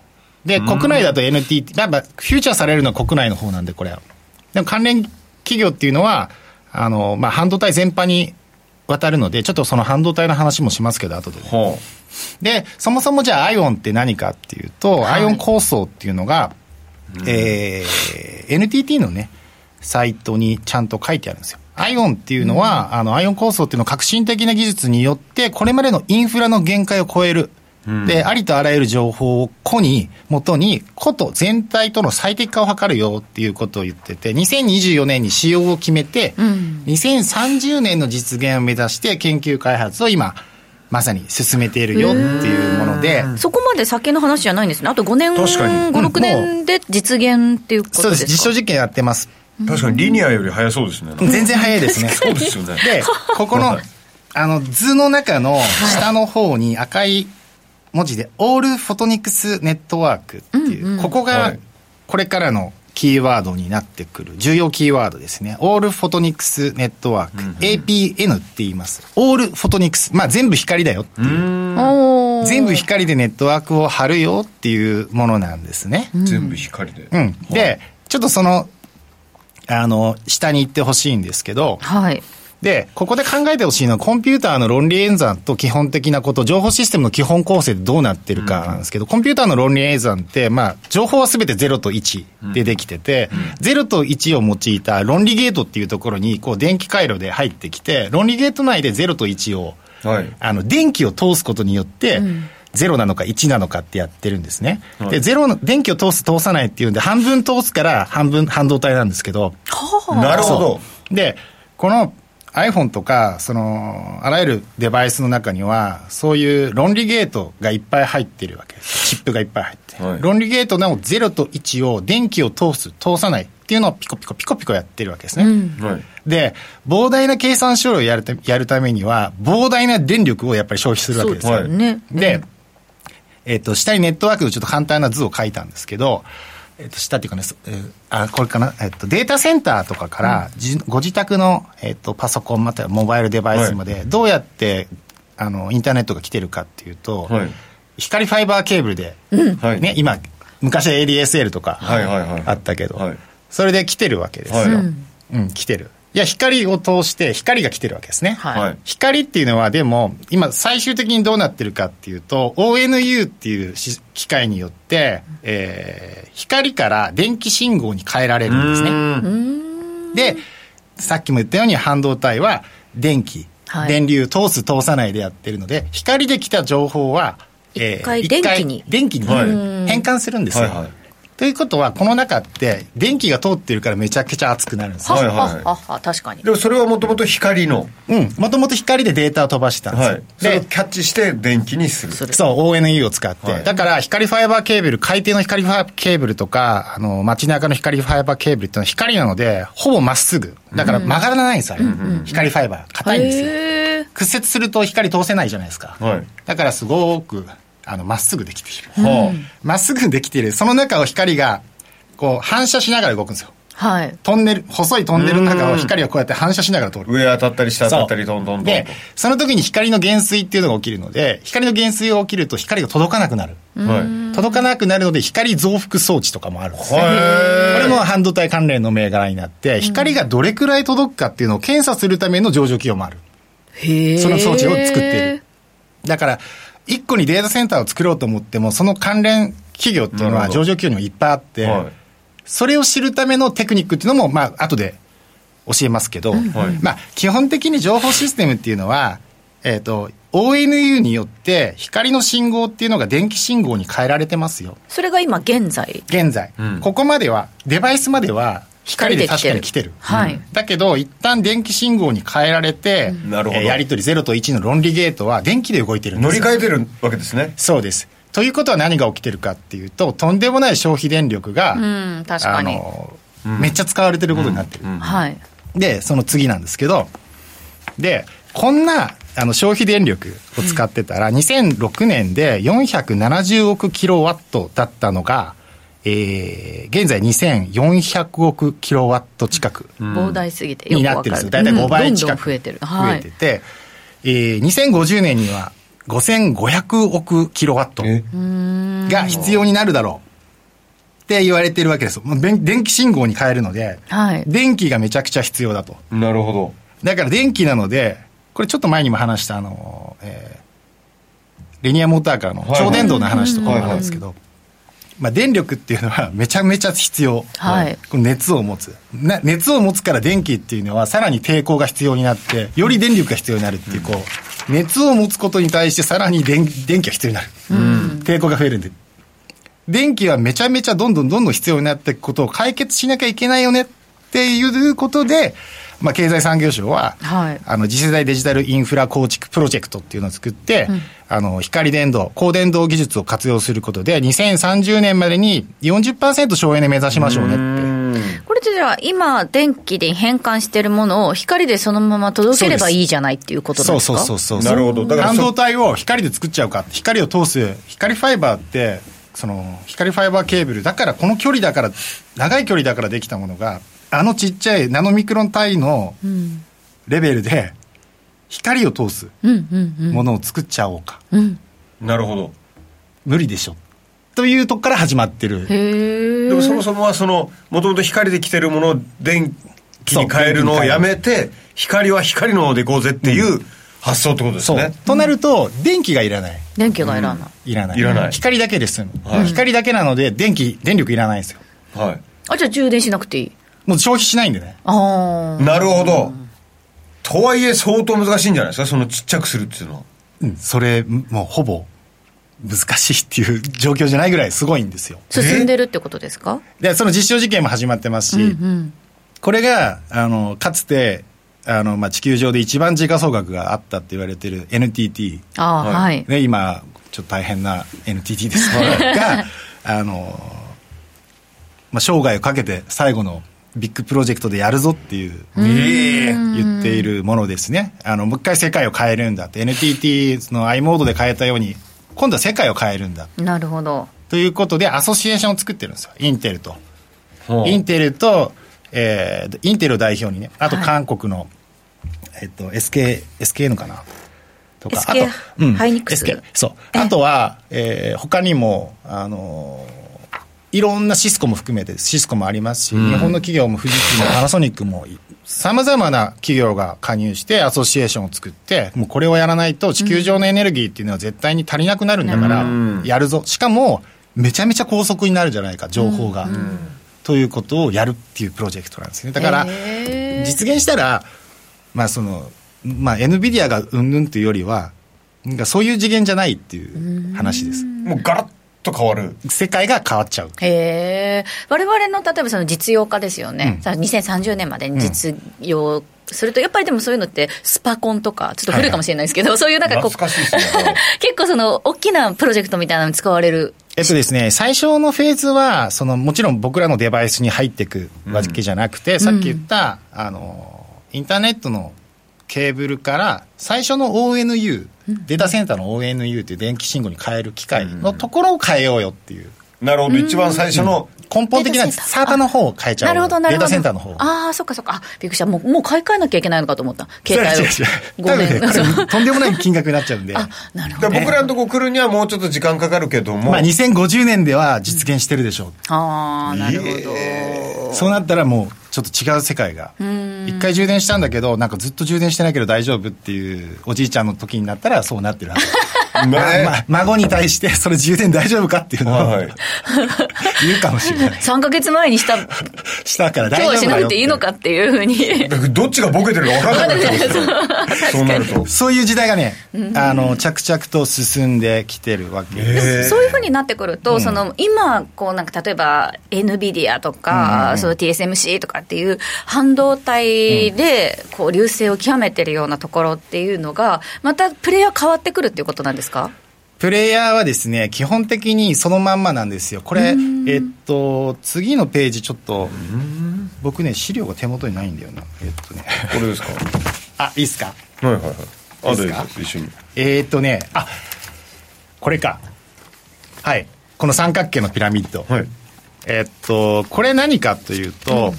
で、国内だと NTT、やっぱ、フューチャーされるのは国内の方なんで、これは。でも関連企業っていうのは、あの、まあ、半導体全般に渡るので、ちょっとその半導体の話もしますけど、後で、ね。で、そもそもじゃあ、アイオンって何かっていうと、はい、アイオン構想っていうのが、うん、えー、NTT のね、サイトにちゃんと書いてあるんですよ。アイオンっていうのは、うん、あの、アイオン構想っていうのは革新的な技術によって、これまでのインフラの限界を超える。で、ありとあらゆる情報を個に、もとに、個と全体との最適化を図るよっていうことを言ってて、2024年に使用を決めて、うん、2030年の実現を目指して研究開発を今、まさに進めているよっていうもので。そこまで先の話じゃないんですね。あと5年、5、6年で実現っていうことですか？そうです。実証実験やってます。確かにリニアより早そうですね。全然早いですね。そうですよね。でここの、はい。あの図の中の下の方に赤い文字で、オールフォトニクスネットワークっていう、ここはがいこれからのキーワードになってくる重要キーワードですね。オールフォトニクスネットワーク、APN って言います。オールフォトニクス。まあ全部光だよっていう。おー全部光でネットワークを貼るよっていうものなんですね。全部光でうん。で、ちょっとその、あの、下に行ってほしいんですけど、はい。で、ここで考えてほしいのは、コンピューターの論理演算と基本的なこと、情報システムの基本構成でどうなってるかなんですけど、コンピューターの論理演算って、まあ、情報はすべて0と1でできてて、0と1を用いた論理ゲートっていうところに、こう、電気回路で入ってきて、論理ゲート内で0と1を、はい。あの、電気を通すことによって、0なのか1なのかってやってるんですね。はい。で、0の、電気を通す通さないっていうんで、半分通すから半分半導体なんですけど、なるほど。で、この iPhone とか、その、あらゆるデバイスの中には、そういう論理ゲートがいっぱい入ってるわけです。チップがいっぱい入ってる。はい論理ゲートの0と1を電気を通す、通さないっていうのをピコピコピコピコやってるわけですね。はいで、膨大な計算処理をやるたやるためには、膨大な電力をやっぱり消費するわけですよ。ねで、えっ、と、下にネットワークのちょっと簡単な図を書いたんですけど、えっ、と、下っていうかね、そえーあ、これかな、えっ、と、データセンターとかから、じご自宅の、えっ、と、パソコンまたはモバイルデバイスまで、どうやって、あの、インターネットが来てるかっていうと、はい。光ファイバーケーブルで、はい。ね、今、昔は ADSL とかはいはいはい。あったけど、はい。それで来てるわけですよ。はい。うん、来てる。いや、光を通して、光が来てるわけですね。はい。はい。光っていうのは、でも、今、最終的にどうなってるかっていうと、ONU っていうし機械によって、えー光から電気信号に変えられるんですね。で、さっきも言ったように半導体は電気、はい。電流通す通さないでやってるので、光で来た情報は、一回電気に。電気にはい。変換するんですよ。はいはいということは、この中って電気が通ってるからめちゃくちゃ熱くなるんですよ。はいはいははは確かに。でもそれはもともと光のうん。もともと光でデータを飛ばしてたんですよ。はいそれをで、キャッチして電気にするそう、ONU を使って。はいだから、光ファイバーケーブル、海底の光ファイバーケーブルとか、あの、街中の光ファイバーケーブルっていうのは光なので、ほぼまっすぐ。だから曲がらないんですよ、あれ光ファイバー。硬いんですよ。へー屈折すると光通せないじゃないですか。はいだから、すごく、あの、まっすぐできている。はまっすぐできている。その中を光が、こう、反射しながら動くんですよ。はい。トンネル、細いトンネルの中を光がこうやって反射しながら通る。上当たったり下当たったりそうトントントンとで、その時に光の減衰っていうのが起きるので、光の減衰が起きると光が届かなくなる。はい届かなくなるので光増幅装置とかもあるんですね。こはれも半導体関連の銘柄になって、光がどれくらい届くかっていうのを検査するための上場企業もある。へえ。その装置を作っている。だから、一個にデータセンターを作ろうと思っても、その関連企業っていうのは上場企業にもいっぱいあって、はいそれを知るためのテクニックっていうのも、まあ、後で教えますけど、はいまあ、基本的に情報システムっていうのは、えっ、と、ONU によって光の信号っていうのが電気信号に変えられてますよ。それが今現在？現在。うんここまでは、デバイスまでは光で確かに来てる。はい。だけど、一旦電気信号に変えられて、なるほどえーやり取り0と1の論理ゲートは電気で動いてるんで乗すよ。り換えてるわけですねそうです。ということは何が起きてるかっていうと、とんでもない消費電力が、うん、確かに。あの、めっちゃ使われてることになってる。はい。で、その次なんですけど、で、こんなあの消費電力を使ってたら、2006年で470億キロワットだったのが、えー、現在2400億キロワット近く膨大すぎてよに。なってるんですよ。大体5倍近うんどんどんく増えてる。増はいえて。て、えー、2050年には5500億キロワットえ？が必要になるだろうって言われてるわけです電気信号に変えるので、はい。電気がめちゃくちゃ必要だと。なるほどだから電気なので、これちょっと前にも話したあの、えーリニアモーターカーの超電導の話とかもあるんですけど、まあ電力っていうのは めちゃめちゃ必要。はいこの熱を持つ。な熱を持つから電気っていうのはさらに抵抗が必要になって、より電力が必要になるっていう、こう、熱を持つことに対してさらに電電気が必要になる。抵抗が増えるんで。電気はめちゃめちゃどんどんどんどん必要になっていくことを解決しなきゃいけないよねっていうことで、まあ、経済産業省は、はいあの次世代デジタルインフラ構築プロジェクトっていうのを作って、あの光電動、高電動技術を活用することで、2030年までに40%省エネ目指しましょうねって。これってじゃあ、今、電気で変換してるものを光でそのまま届ければいいじゃないっていうことなんそうですか？そうそうそう。なるほどだからそ半導体を光で作っちゃうか。光を通す、光ファイバーって、その、光ファイバーケーブル、だからこの距離だから、長い距離だからできたものが、あのちっちゃいナノミクロン単位のレベルで、光を通すものを作っちゃおうか。なるほど無理でしょ。というとこから始まってる。でもそもそもはそのもともと光で来てるものを電気に変えるのをやめて光は光の方でいこうぜっていう発想ってことですね、。となると、電気がいらない。電気がいらない。いらない。いらない光だけで済む。はい光だけなので、電気、電力いらないんですよ。はいあ、じゃあ充電しなくていい。もう消費しないんでね。ああ。なるほどとはいえ相当難しいんじゃないですか？そのちっちゃくするっていうのはうん、それ、もうほぼ、難しいっていう状況じゃないぐらいすごいんですよ。進んでるってことですか？で、その実証実験も始まってますし、これが、あの、かつて、あの、まあ、地球上で一番時価総額があったって言われてる NTT。ああ、はいはい。ね、今、ちょっと大変な NTT です が、あの、まあ、生涯をかけて最後のビッグプロジェクトでやるぞっていう、言っているものですね。あの、もう一回世界を変えるんだって、NTT の i モードで変えたように、今度は世界を変えるんだ。なるほど。ということで、アソシエーションを作ってるんですよ。インテルと。インテルと、えー、インテルを代表にね、あと韓国の、えっと、SK、SK のかな？とか、SK あと、ハイニックス SK そう。あとは、えー、他にも、あのーいろんなシスコも含めて、シスコもありますし、日本の企業も富士通もパナソニックも、さまざまな企業が加入して、アソシエーションを作って、もうこれをやらないと、地球上のエネルギーっていうのは絶対に足りなくなるんだから、やるぞ。しかも、めちゃめちゃ高速になるじゃないか、情報が。ということをやるっていうプロジェクトなんですね。だから、実現したら、まあその、まあ NVIDIA がうんぬんというよりは、なんかそういう次元じゃないっていう話です。もうガラッと変わる世界が変わっちゃう。へえ。我々の例えばその実用化ですよね。うんさ2030年までに実用すると、やっぱりでもそういうのってスパコンとか、ちょっと古いかもしれないですけど、そういうなんかこう、懐かしいですね 結構その大きなプロジェクトみたいなのに使われる。えっとですね、最初のフェーズは、その、もちろん僕らのデバイスに入っていくわけじゃなくて、さっき言った、あの、インターネットのケーブルから、最初の ONU、データセンターの ONU っていう電気信号に変える機械のところを変えようよっていう。なるほど一番最初の根本的なサーバーの方を変えちゃう。なるほど、なるほど。データセンターの方。ああ、そっかそっか。あ、びっくりした。もう、もう買い替えなきゃいけないのかと思った。携帯を。違う違う違うごめん。多分ねこれとんでもない金額になっちゃうんで。あ、なるほど。だから僕らのとこ来るにはもうちょっと時間かかるけども、まあ2050年では実現してるでしょう。ああ、なるほど。そうなったらもうちょっと違う世界が。一回充電したんだけど、なんかずっと充電してないけど大丈夫っていうおじいちゃんの時になったらそうなってるはず。ね。ま孫に対してそれ充電大丈夫かっていうのを、はい。言うかもしれない。3ヶ月前にした、今 したから日大丈夫だよはしなくていいのかっていうふうに。どっちがボケてるか分からなくなっちゃうんですよそうなると。そういう時代がね、あの、着々と進んできてるわけ。です。そういうふうになってくると、その今、こうなんか例えば NVIDIA とか、その TSMC とかっていう半導体でこう流星を極めてるようなところっていうのが、またプレイヤー変わってくるっていうことなんですか？プレイヤーはですね、基本的にそのまんまなんですよ。これ、えっと、次のページちょっと、僕ね、資料が手元にないんだよな。えっとね。これですか？あ、いいっすか？はいはいはいあいいです一緒にえーっとね、あ、これか。はい。この三角形のピラミッド。はいえーっと、これ何かというと、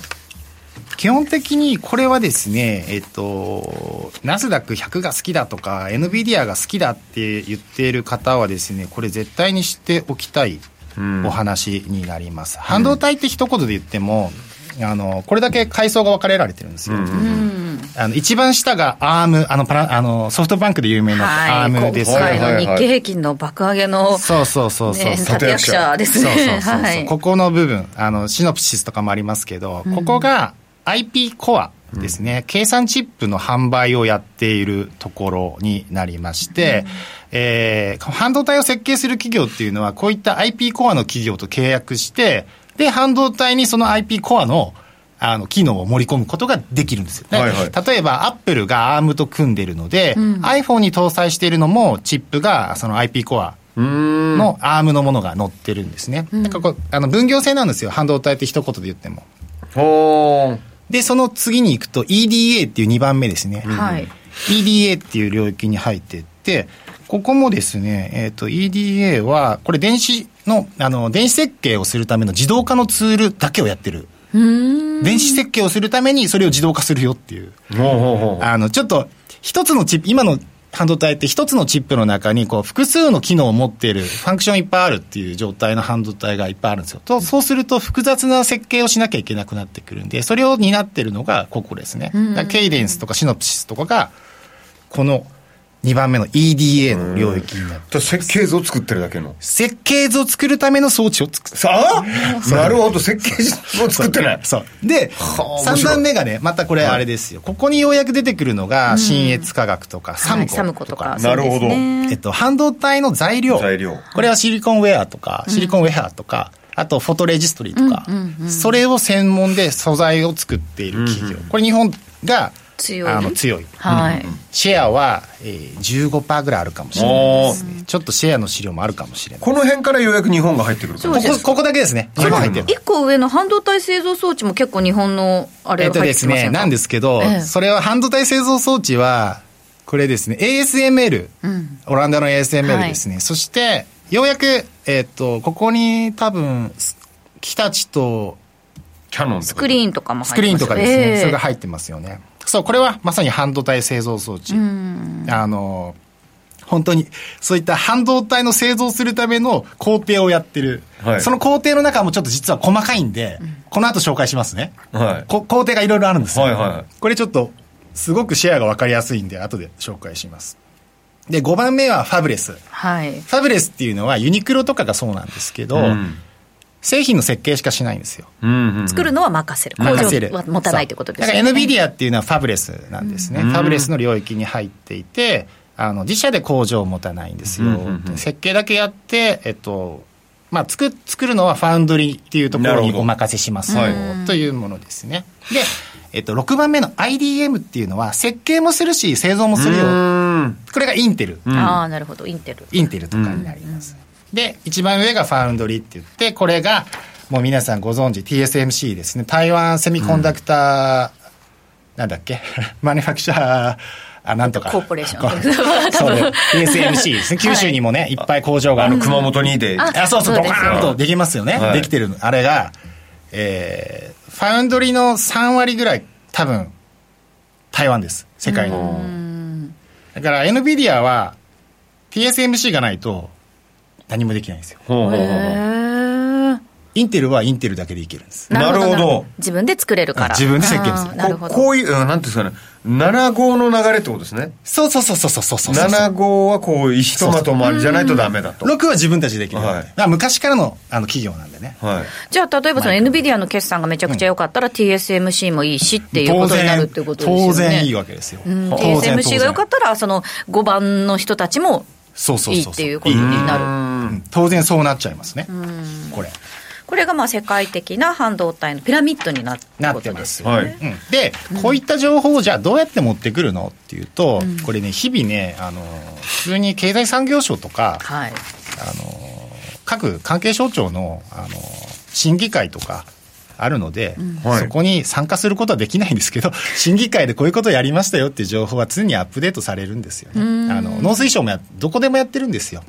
基本的にこれはですね、えっと、ナスダック100が好きだとか、NVIDIA が好きだって言っている方はですね、これ絶対に知っておきたいお話になります。半導体って一言で言っても、あの、これだけ階層が分かれられてるんですよ。あの一番下が ARM、あのパラあのソフトバンクで有名なはい、ARM です今回よね。の日経平均の爆上げの、そうそうそうそう。ね、そう立役者ですそうそうね。そうそう、はい。ここの部分、あの、シノプシスとかもありますけど、ここが IP コアですね、計算チップの販売をやっているところになりまして、えー半導体を設計する企業っていうのは、こういった IP コアの企業と契約して、で、半導体にその IP コアのあの、機能を盛り込むことができるんですよね。はいはい例えば、アップルが ARM と組んでるので、iPhone に搭載しているのも、チップがその IP コアの ARM のものが載ってるんですね。なんかこう、あの、分業制なんですよ。半導体って一言で言っても。ほーで、その次に行くと EDA っていう2番目ですね。はい。EDA っていう領域に入っていって、ここもですね、えっ、と、EDA は、これ電子の、あの、電子設計をするための自動化のツールだけをやってる。電子設計をするためにそれを自動化するよっていう。ほうほうほうあの、ちょっと、一つのチップ、今の半導体って一つのチップの中に、こう、複数の機能を持っている、ファンクションいっぱいあるっていう状態の半導体がいっぱいあるんですよ。と、そうすると複雑な設計をしなきゃいけなくなってくるんで、それを担ってるのがここですね。ケイデンスとかシノプシスとかが、この2番目の EDA の領域になって、と設計図を作ってるだけの。設計図を作るための装置を作る。さあ？なるほど、設計図を作ってない。そう。で、3はあ面白い番目がね、またこれあれですよ。ここにようやく出てくるのが、新越科学とか、サムコはいサムコとか。なるほどえっと、半導体の材料。材料これはシリコンウェアとか、シリコンウェアとか、あとフォトレジストリーとか、それを専門で素材を作っている企業。これ日本が強いあの強い。はい。シェアは、えー、15%ぐらいあるかもしれないですね。ちょっとシェアの資料もあるかもしれない。この辺からようやく日本が入ってくるからそうですここ、ここだけですね。日本入ってる。一個上の半導体製造装置も結構日本のあれえっが入っとですね、てきませんかなんですけど、ええそれは半導体製造装置は、これですね、ASML、オランダの ASML ですね。そして、ようやく、えっと、ここに多分、日立とキャノンとかスクリーンとかもスクリーン入ってますとかですね、ええそれが入ってますよね。そう、これはまさに半導体製造装置。あの、本当に、そういった半導体の製造するための工程をやってる。はいその工程の中もちょっと実は細かいんで、この後紹介しますね。はいこ工程がいろいろあるんですよ。はいはいこれちょっと、すごくシェアが分かりやすいんで、後で紹介します。で、5番目はファブレス。フはい。ァブレスっていうのはユニクロとかがそうなんですけど、うん製品の設計しかしないんですよ。うんうん作るのは任せる。工任せる場は持たないということですね。だから NVIDIA っていうのはファブレスなんですね。うんファブレスの領域に入っていて、あの、自社で工場を持たないんですよ。うんうんうん設計だけやって、えっと、まあ、作、作るのはファウンドリーっていうところにお任せしますよはいというものですね。で、えっと、6番目の IDM っていうのは設計もするし製造もするよ。うんこれがインテル。ああ、なるほど。インテル。インテルとかになります。で、一番上がファウンドリーって言って、これが、もう皆さんご存知、TSMC ですね。台湾セミコンダクター、なんだっけ？マニファクチャー、あ、なんとか。コーポレーション そうで TSMC ですね。九州にもね、いっぱい工場がある。熊本にでああ、そうそう、ドカーンとできますよね。はいできてるの。あれが、えー、ファウンドリーの3割ぐらい、多分、台湾です。世界の。だから、NVIDIA は、TSMC がないと、何もできないんですよ。ほうほうほうほうへーインテルはインテルだけでいけるんです。なるほど自分で作れるから。自分で設計ですあーなるほど。ここういう、うんなんていうんですかね、7号の流れってことですね。そうそうそうそうそうそうそう。7号はこう、ひとまとまりじゃないとダメだと。6は自分たちでできる。はいまあ昔からのあの企業なんでね。はい。じゃあ、例えばその NVIDIA の決算がめちゃくちゃ良かったら TSMC もいいしっていうことになるっていうことですよね。当然いいわけですよ。うん TSMC が良かったら、その5番の人たちもそうそういいっていうことになる。うん当然そうなっちゃいますね。これ。これがまあ世界的な半導体のピラミッドになってなことですってますよ。はい。うんで、こういった情報をじゃあどうやって持ってくるのっていうと、これね、日々ね、あの、普通に経済産業省とか、はい。各関係省庁の、あの、審議会とか、あるので、はいそこに参加することはできないんですけど、審議会でこういうことをやりましたよっていう情報は常にアップデートされるんですよね。あの農水省もやどこでもやってるんですよ。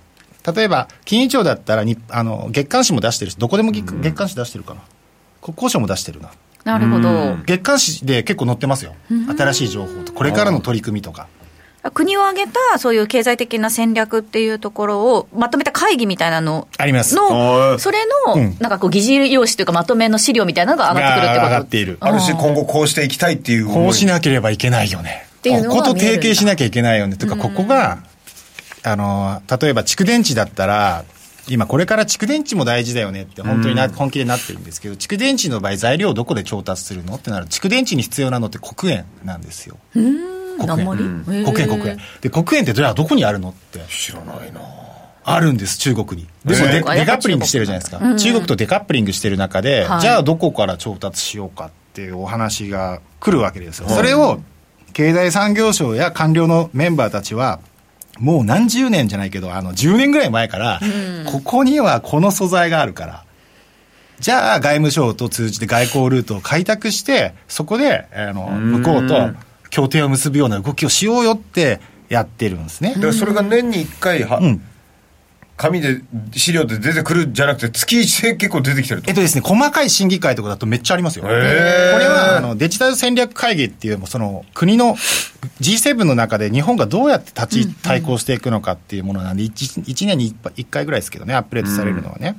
例えば、金融庁だったらにあの月刊誌も出してるし、どこでも月月刊誌出してるかな。国交省も出してるな。なるほど。月刊誌で結構載ってますよ。新しい情報と、これからの取り組みとか。国を挙げたそういう経済的な戦略っていうところをまとめた会議みたいなのあります。はいの、それのうん、なんかこう、議事要旨というかまとめの資料みたいなのが上がってくるってこと？が上がっている。あるし、今後こうしていきたいっていう。こうしなければいけないよね。ていうのここと提携しなきゃいけないよね。とか、ここが、あの、例えば蓄電池だったら、今これから蓄電池も大事だよねって本当にな、本気でなってるんですけど、蓄電池の場合材料をどこで調達するの？ってなると、蓄電池に必要なのって黒鉛なんですよ。黒鉛鉛。うんへー黒鉛、黒鉛。で、ってじゃあどこにあるのって？知らないなあるんです、中国に。でもデ、カップリングしてるじゃないですか。中国とデカップリングしてる中で、はいじゃあどこから調達しようかっていうお話が来るわけですよ。それを、経済産業省や官僚のメンバーたちは、もう何十年じゃないけど、あの、10年ぐらい前から、ここにはこの素材があるから、じゃあ外務省と通じて外交ルートを開拓して、そこで、あの、向こうと協定を結ぶような動きをしようよってやってるんですねだ。からそれが年に1回は、ん紙で資料で出てくるんじゃなくて月1で結構出てきてるとえっとですね、細かい審議会とかだとめっちゃありますよ。これはあのデジタル戦略会議っていう、その国の G7 の中で日本がどうやって立ち対抗していくのかっていうものなんで、1, 1年に 1, 回ぐらいですけどね、アップデートされるのはね。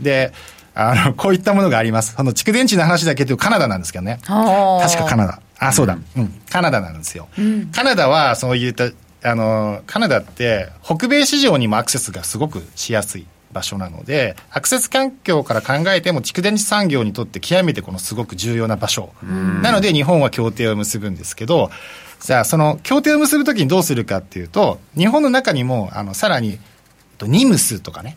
で、あの、こういったものがあります。その蓄電池の話だけというとカナダなんですけどね。確かカナダ。あ、そうだ。うん。カナダなんですよ。カナダはそういった、あの、カナダって北米市場にもアクセスがすごくしやすい場所なので、アクセス環境から考えても蓄電池産業にとって極めてこのすごく重要な場所。なので日本は協定を結ぶんですけど、じゃあその協定を結ぶときにどうするかっていうと、日本の中にも、あの、さらに、えっとニムスとかね。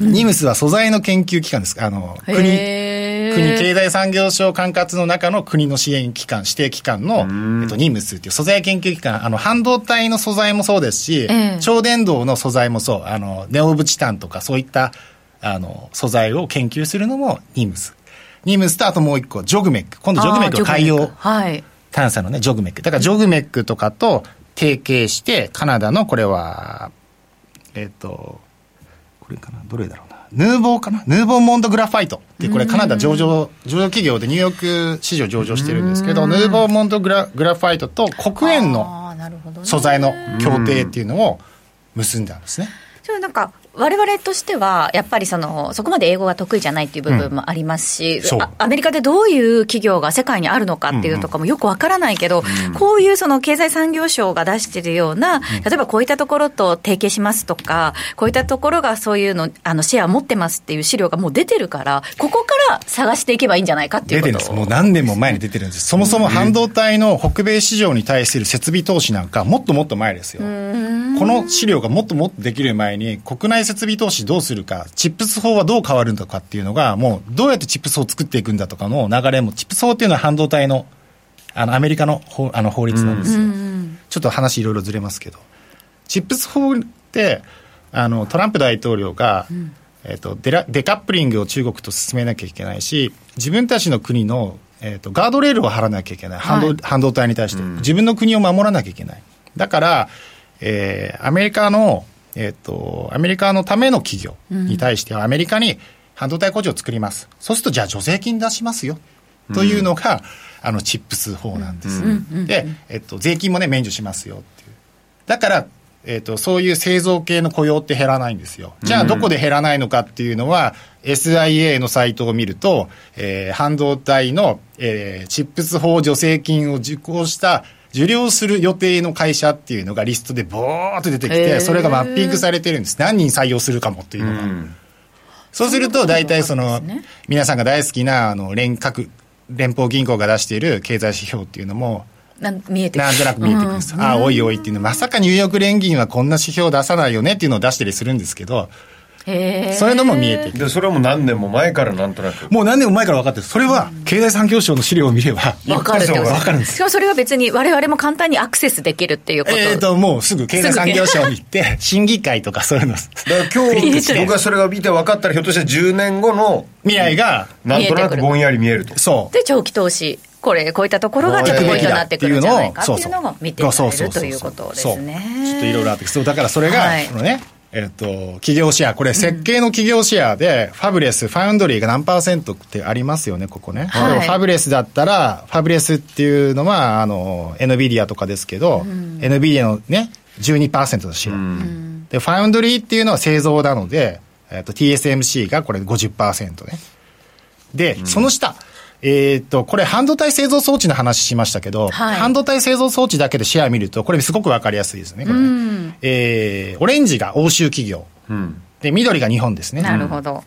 ニムスは素材の研究機関です。あの、国、国経済産業省管轄の中の国の支援機関、指定機関の、えっと、ニムスっていう素材研究機関、あの、半導体の素材もそうですし、ええ超電導の素材もそう、あの、ネオブチタンとかそういった、あの、素材を研究するのもニムス。ニムスとあともう一個、ジョグメック。今度ジョグメックの海洋はい。探査のね、ジョグメック。だからジョグメックとかと提携して、カナダのこれは、えっ、と、これかな、どれだろうな？ヌーボーかな？ヌーボーモンドグラファイト。って、これカナダ上場、上場企業でニューヨーク市場上場してるんですけど、ヌーボーモンドグラグラファイトと黒鉛の素材の協定っていうのを結んだんですね。それなんか我々としては、やっぱりそのそこまで英語が得意じゃないっていう部分もありますし、そう。あアメリカでどういう企業が世界にあるのかっていうとかもよくわからないけど、こういうその経済産業省が出しているような、例えばこういったところと提携しますとか、こういったところがそういうの、あのシェア持ってますっていう資料がもう出てるから、ここから探していけばいいんじゃないかっていうこと。出てるんです。もう何年も前に出てるんです。そもそも半導体の北米市場に対する設備投資なんか、もっともっと前ですよ。この資料がもっともっとできる前に、国内設備投資どうするか、チップス法はどう変わるんだかっていうのが、もうどうやってチップス法を作っていくんだとかの流れも、チップス法っていうのは半導体の、あの、アメリカの法あの法律なんですよ。ちょっと話いろいろずれますけど。チップス法って、あの、トランプ大統領が、えっとデラデカップリングを中国と進めなきゃいけないし、自分たちの国の、えっとガードレールを張らなきゃいけない、半導半導体に対して、自分の国を守らなきゃいけない。だから、えーアメリカの、えっとアメリカのための企業に対しては、アメリカに半導体工場を作ります。そうすると、じゃあ助成金出しますよ。というのが、あのチップス法なんです、で、えっと、税金もね、免除しますよっていう。だから、えっと、そういう製造系の雇用って減らないんですよ。じゃあ、どこで減らないのかっていうのは、SIA のサイトを見ると、えー半導体の、えーチップス法助成金を受講した、受領する予定の会社っていうのがリストでボーっと出てきて、それがマッピングされてるんです。何人採用するかもっていうのが。そうすると、大体その、皆さんが大好きな、あの、連各、連邦銀行が出している経済指標っていうのも、なん見えてくるなんとなく見えてくるんです。ああ、おいおいっていうの、まさかニューヨーク連銀はこんな指標を出さないよねっていうのを出したりするんですけど、そういうのも見えてきて。でそれはもう何年も前からなんとなくもう何年も前から分かってる。それは、経済産業省の資料を見れば、わかるって分かるんですし。かもそれは別に我々も簡単にアクセスできるっていうこと。えっ、と、もうすぐ経済産業省に行って、審議会とかそういうの、だから今日僕がそれが見て分かったらひょっとしたら10年後の未来が、なんとなくぼんやり見えるとそう。で、長期投資。これ、こういったところがポイントになってくるんじゃないかっていうのが見てらそうれるということですね。そうちょっといろいろあって、そう、だからそれが、はいこのね、えっ、と、企業シェア、これ設計の企業シェアで、ファブレス、ファウンドリーが何パーセントってありますよね、ここね。はい。ファブレスだったら、ファブレスっていうのは、あの、NVIDIA とかですけど、NVIDIA のね、12%のシェア。で、ファウンドリーっていうのは製造なので、えっ、と、TSMC がこれ50%ね。で、その下、えっ、と、これ半導体製造装置の話しましたけど、はい半導体製造装置だけでシェア見ると、これすごくわかりやすいですね、これねえーオレンジが欧州企業。で、緑が日本ですね。なるほど。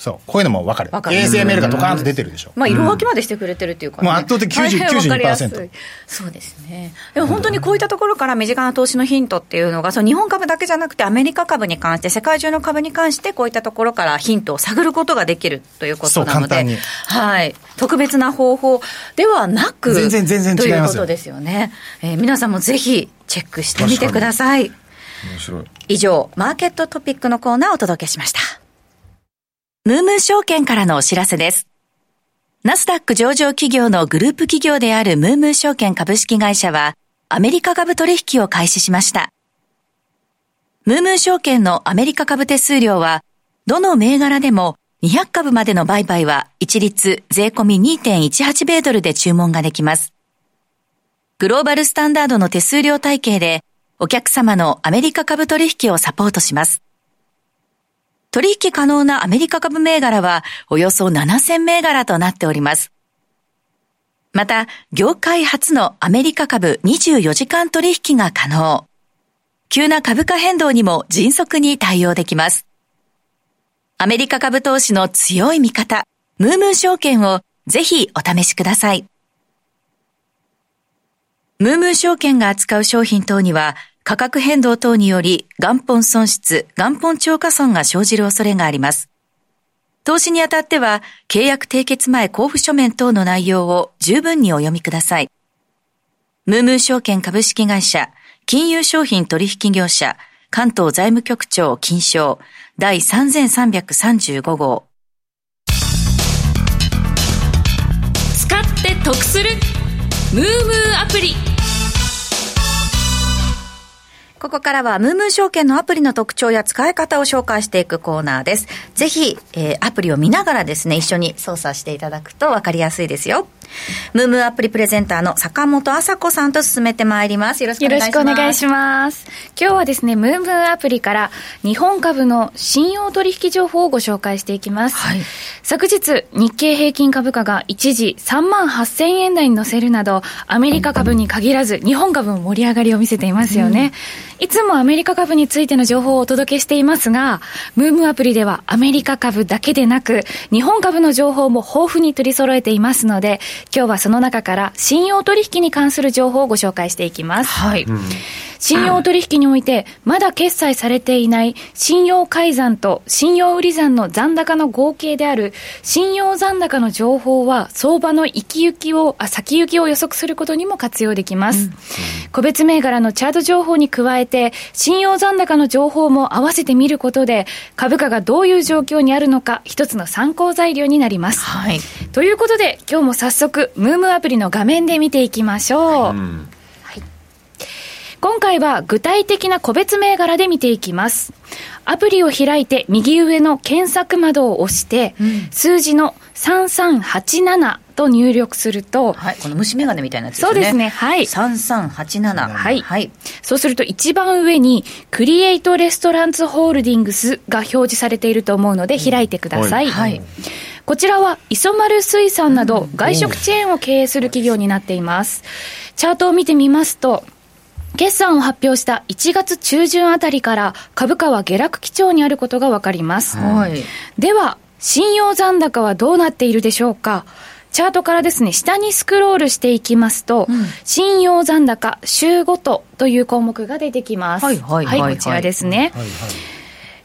そう。こういうのもわかる。わかる ASML がドカーンと出てるでしょ。まあ、色分けまでしてくれてるっていうか、ねもう圧倒的90大変わかりやすい92%そうですね。でも本当にこういったところから身近な投資のヒントっていうのが、その日本株だけじゃなくて、アメリカ株に関して、世界中の株に関して、こういったところからヒントを探ることができるということなのではい。特別な方法ではなく、全然全然ということですよね。えー皆さんもぜひチェックしてみてください。面白い以上、マーケットトピックのコーナーをお届けしました。ムームー証券からのお知らせです。ナスダック上場企業のグループ企業であるムームー証券株式会社は、アメリカ株取引を開始しました。ムームー証券のアメリカ株手数料は、どの銘柄でも200株までの売買は一律税込み2.18米ドルで注文ができます。グローバルスタンダードの手数料体系でお客様のアメリカ株取引をサポートします。取引可能なアメリカ株銘柄はおよそ7000銘柄となっております。また、業界初のアメリカ株24時間取引が可能。急な株価変動にも迅速に対応できます。アメリカ株投資の強い味方、ムームー証券をぜひお試しください。ムームー証券が扱う商品等には価格変動等により元本損失、元本超過損が生じる恐れがあります。投資にあたっては、契約締結前交付書面等の内容を十分にお読みください。ムームー証券株式会社、金融商品取引業者、関東財務局長金賞第3335号。使って得するムームーアプリここからは、ムームー証券のアプリの特徴や使い方を紹介していくコーナーです。ぜひ、えー、アプリを見ながらですね、一緒に操作していただくとわかりやすいですよ。ムームーアプリプレゼンターの坂本麻子さんと進めてまいります。よろしくお願いします。よろしくお願いします。今日はですね、ムームーアプリから日本株の信用取引情報をご紹介していきます。はい、昨日、日経平均株価が一時3万8000円台に乗せるなど、アメリカ株に限らず日本株も盛り上がりを見せていますよね。うん、いつもアメリカ株についての情報をお届けしていますが、ムームーアプリではアメリカ株だけでなく、日本株の情報も豊富に取り揃えていますので、今日はその中から信用取引に関する情報をご紹介していきます。はい。うん信用取引において、まだ決済されていない信用改ざんと信用売り残の残高の合計である信用残高の情報は、相場の行き行きを、あ、先行きを予測することにも活用できます。うん、個別銘柄のチャート情報に加えて、信用残高の情報も合わせてみることで、株価がどういう状況にあるのか、一つの参考材料になります。はい。ということで、今日も早速、ムームアプリの画面で見ていきましょう。うん今回は具体的な個別銘柄で見ていきます。アプリを開いて右上の検索窓を押して、うん、数字の3387と入力すると、はい、この虫眼鏡みたいなやつですね。そうですね。はい。3387。はい。はい。そうすると一番上に、クリエイトレストランツホールディングスが表示されていると思うので、開いてください。はい。はいこちらは磯丸水産など外食チェーンを経営する企業になっています。チャートを見てみますと、決算を発表した1月中旬あたりから株価は下落基調にあることがわかります。はい、では、信用残高はどうなっているでしょうかチャートからですね、下にスクロールしていきますと、うん、信用残高週ごとという項目が出てきます。はい、はい、はい、はい、こちらですね。はいはい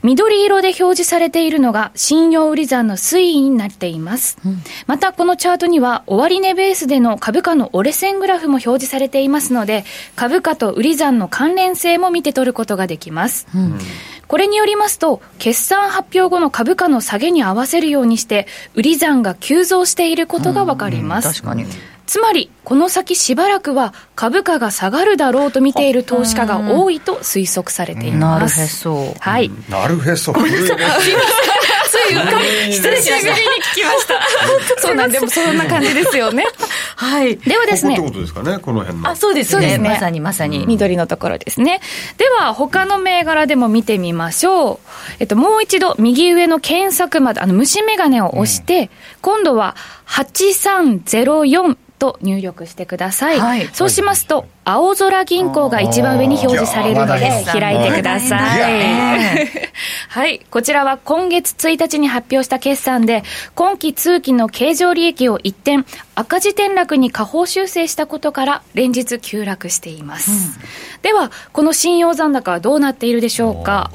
緑色で表示されているのが信用売り算の推移になっています。うん、またこのチャートには終値ベースでの株価の折れ線グラフも表示されていますので、株価と売り算の関連性も見て取ることができます。うんこれによりますと、決算発表後の株価の下げに合わせるようにして、売り算が急増していることがわかります。確かに。つまり、この先しばらくは株価が下がるだろうと見ている投資家が多いと推測されています。なるへそ。はい。なるへそ。ごめんなさい。ついうっかり、久しぶりに聞きました。そうなんでもそんな感じですよね。はい。ではですね。こことですかね、この辺の。あ、そうですね。まさにまさに。緑のところですね。では、他の銘柄でも見てみましょう。えっと、もう一度、右上の検索まで、あの、虫眼鏡を押して、今度は、8304と入力してください。はい、そうしますと、青空銀行が一番上に表示されるので、開いてください。はい。こちらは今月1日に発表した決算で、今期通期の経常利益を一転、赤字転落に下方修正したことから、連日急落しています。うん、では、この信用残高はどうなっているでしょうか？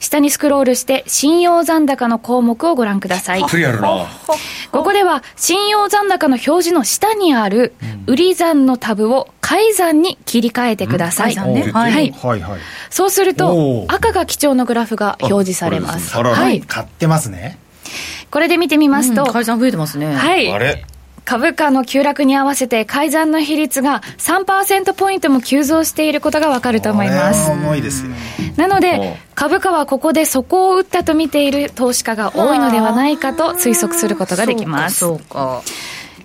下にスクロールして、信用残高の項目をご覧ください。ここでは、信用残高の表示の下にある、売り残のタブを改ざんに切り替えてください。ね、はい。はいはい。そうすると、赤が基調のグラフが表示されます。はい。買ってますね。これで見てみますと、改ざん増えてますね。はい。あれ？株価の急落に合わせて改ざんの比率が3%ポイントも急増していることがわかると思います。これは重いですよ。なので株価はここで底を打ったと見ている投資家が多いのではないかと推測することができます。そうか、そうか。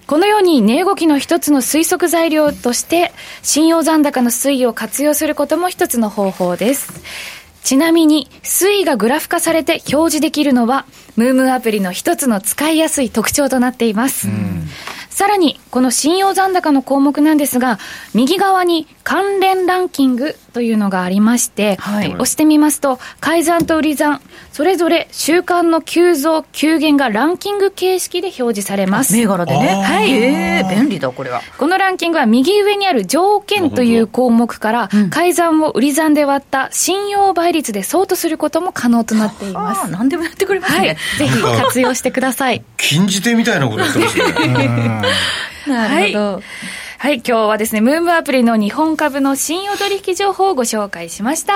このように値動きの一つの推測材料として信用残高の推移を活用することも一つの方法ですちなみに推移がグラフ化されて表示できるのはムームーアプリの一つの使いやすい特徴となっています、さらにこの信用残高の項目なんですが右側に関連ランキングというのがありまして、はい押してみますと改ざんと売り算それぞれ週間の急増急減がランキング形式で表示されます銘柄でね。はいへえ、便利だ、これは。このランキングは右上にある条件という項目から、改ざんを売り算で割った信用倍率で相当することも可能となっていまああ、す。何でもやってくれますはいね。。ぜひ活用してください。禁じ手みたいなことやってますね。なるほど。はい、今日はですね、ムームアプリの日本株の信用取引情報をご紹介しました。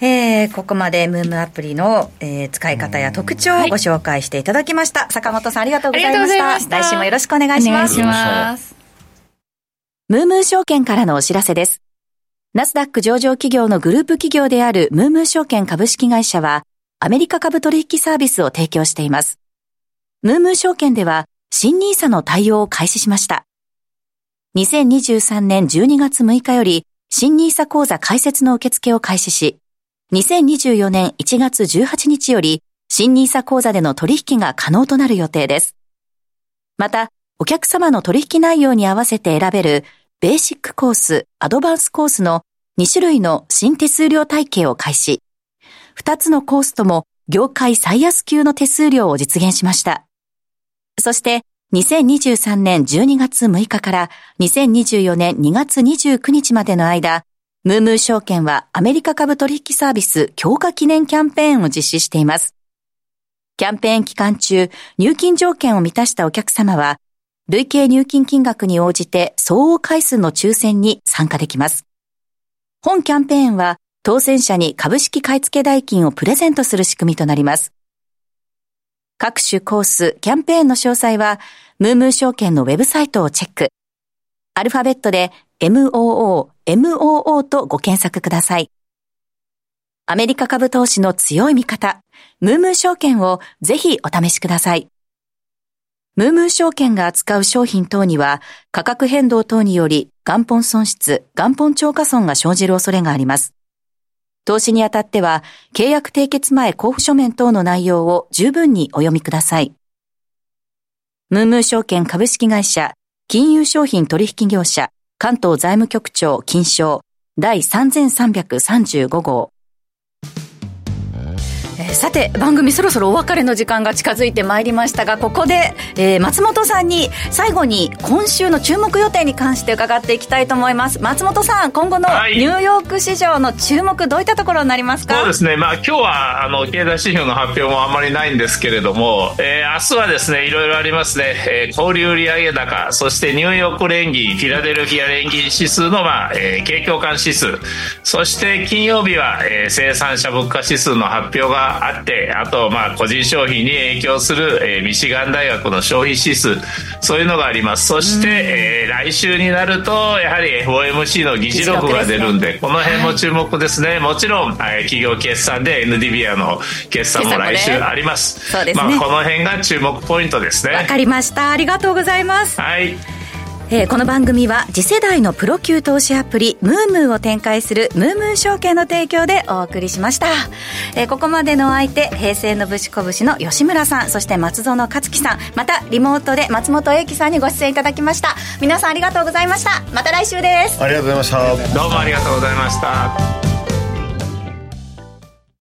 えー、ここまでムームアプリの、えー使い方や特徴をご紹介していただきました。坂本さんありがとうございました。した来週もよろしくお願いします。お願いします。ムームー証券からのお知らせです。ナスダック上場企業のグループ企業であるムームー証券株式会社は、アメリカ株取引サービスを提供しています。ムームー証券では、新ニーサの対応を開始しました。2023年12月6日より、新ニーサ口座開設の受付を開始し、2024年1月18日より、新ニーサ口座での取引が可能となる予定です。また、お客様の取引内容に合わせて選べるベーシックコース、アドバンスコースの2種類の新手数料体系を開始。2つのコースとも業界最安級の手数料を実現しました。そして、2023年12月6日から2024年2月29日までの間、ムームー証券はアメリカ株取引サービス強化記念キャンペーンを実施しています。キャンペーン期間中、入金条件を満たしたお客様は、累計入金金額に応じて総応回数の抽選に参加できます。本キャンペーンは当選者に株式買付代金をプレゼントする仕組みとなります。各種コース、キャンペーンの詳細は、ムームー証券のウェブサイトをチェック。アルファベットで MOO、MOO とご検索ください。アメリカ株投資の強い味方、ムームー証券をぜひお試しください。ムームー証券が扱う商品等には価格変動等により元本損失、元本超過損が生じる恐れがあります。投資にあたっては契約締結前交付書面等の内容を十分にお読みください。ムームー証券株式会社金融商品取引業者関東財務局長金賞第3335号えーさて番組そろそろお別れの時間が近づいてまいりましたがここで、えー松本さんに最後に今週の注目予定に関して伺っていきたいと思います。松本さん今後のはい。ニューヨーク市場の注目どういったところになりますか、そうですね、まあ、今日はあの経済指標の発表もあまりないんですけれども、えー明日はですねいろいろありますね、えー小売売上高、そしてニューヨーク連銀、フィラデルフィア連銀指数の、まあえー景況感指数、そして金曜日は、えー生産者物価指数の発表があって、あと、まあ、個人消費に影響する、えーミシガン大学の消費指数、そういうのがあります。そして、えー来週になると、やはり FOMC の議事録が出るんで、この辺も注目ですね。もちろん、えー企業決算で NDBIA の決算も来週あります。そうですねまあ、この辺が注目ポイントですね。わかりましたありがとうございますはい。えーこの番組は次世代のプロ級投資アプリムームーを展開するムームー証券の提供でお送りしました、えーここまでのお相手平成のぶしこぶしの吉村さんそして松園克樹さんまたリモートで松本英樹さんにご出演いただきました皆さんありがとうございましたまた来週ですありがとうございました。どうもありがとうございました。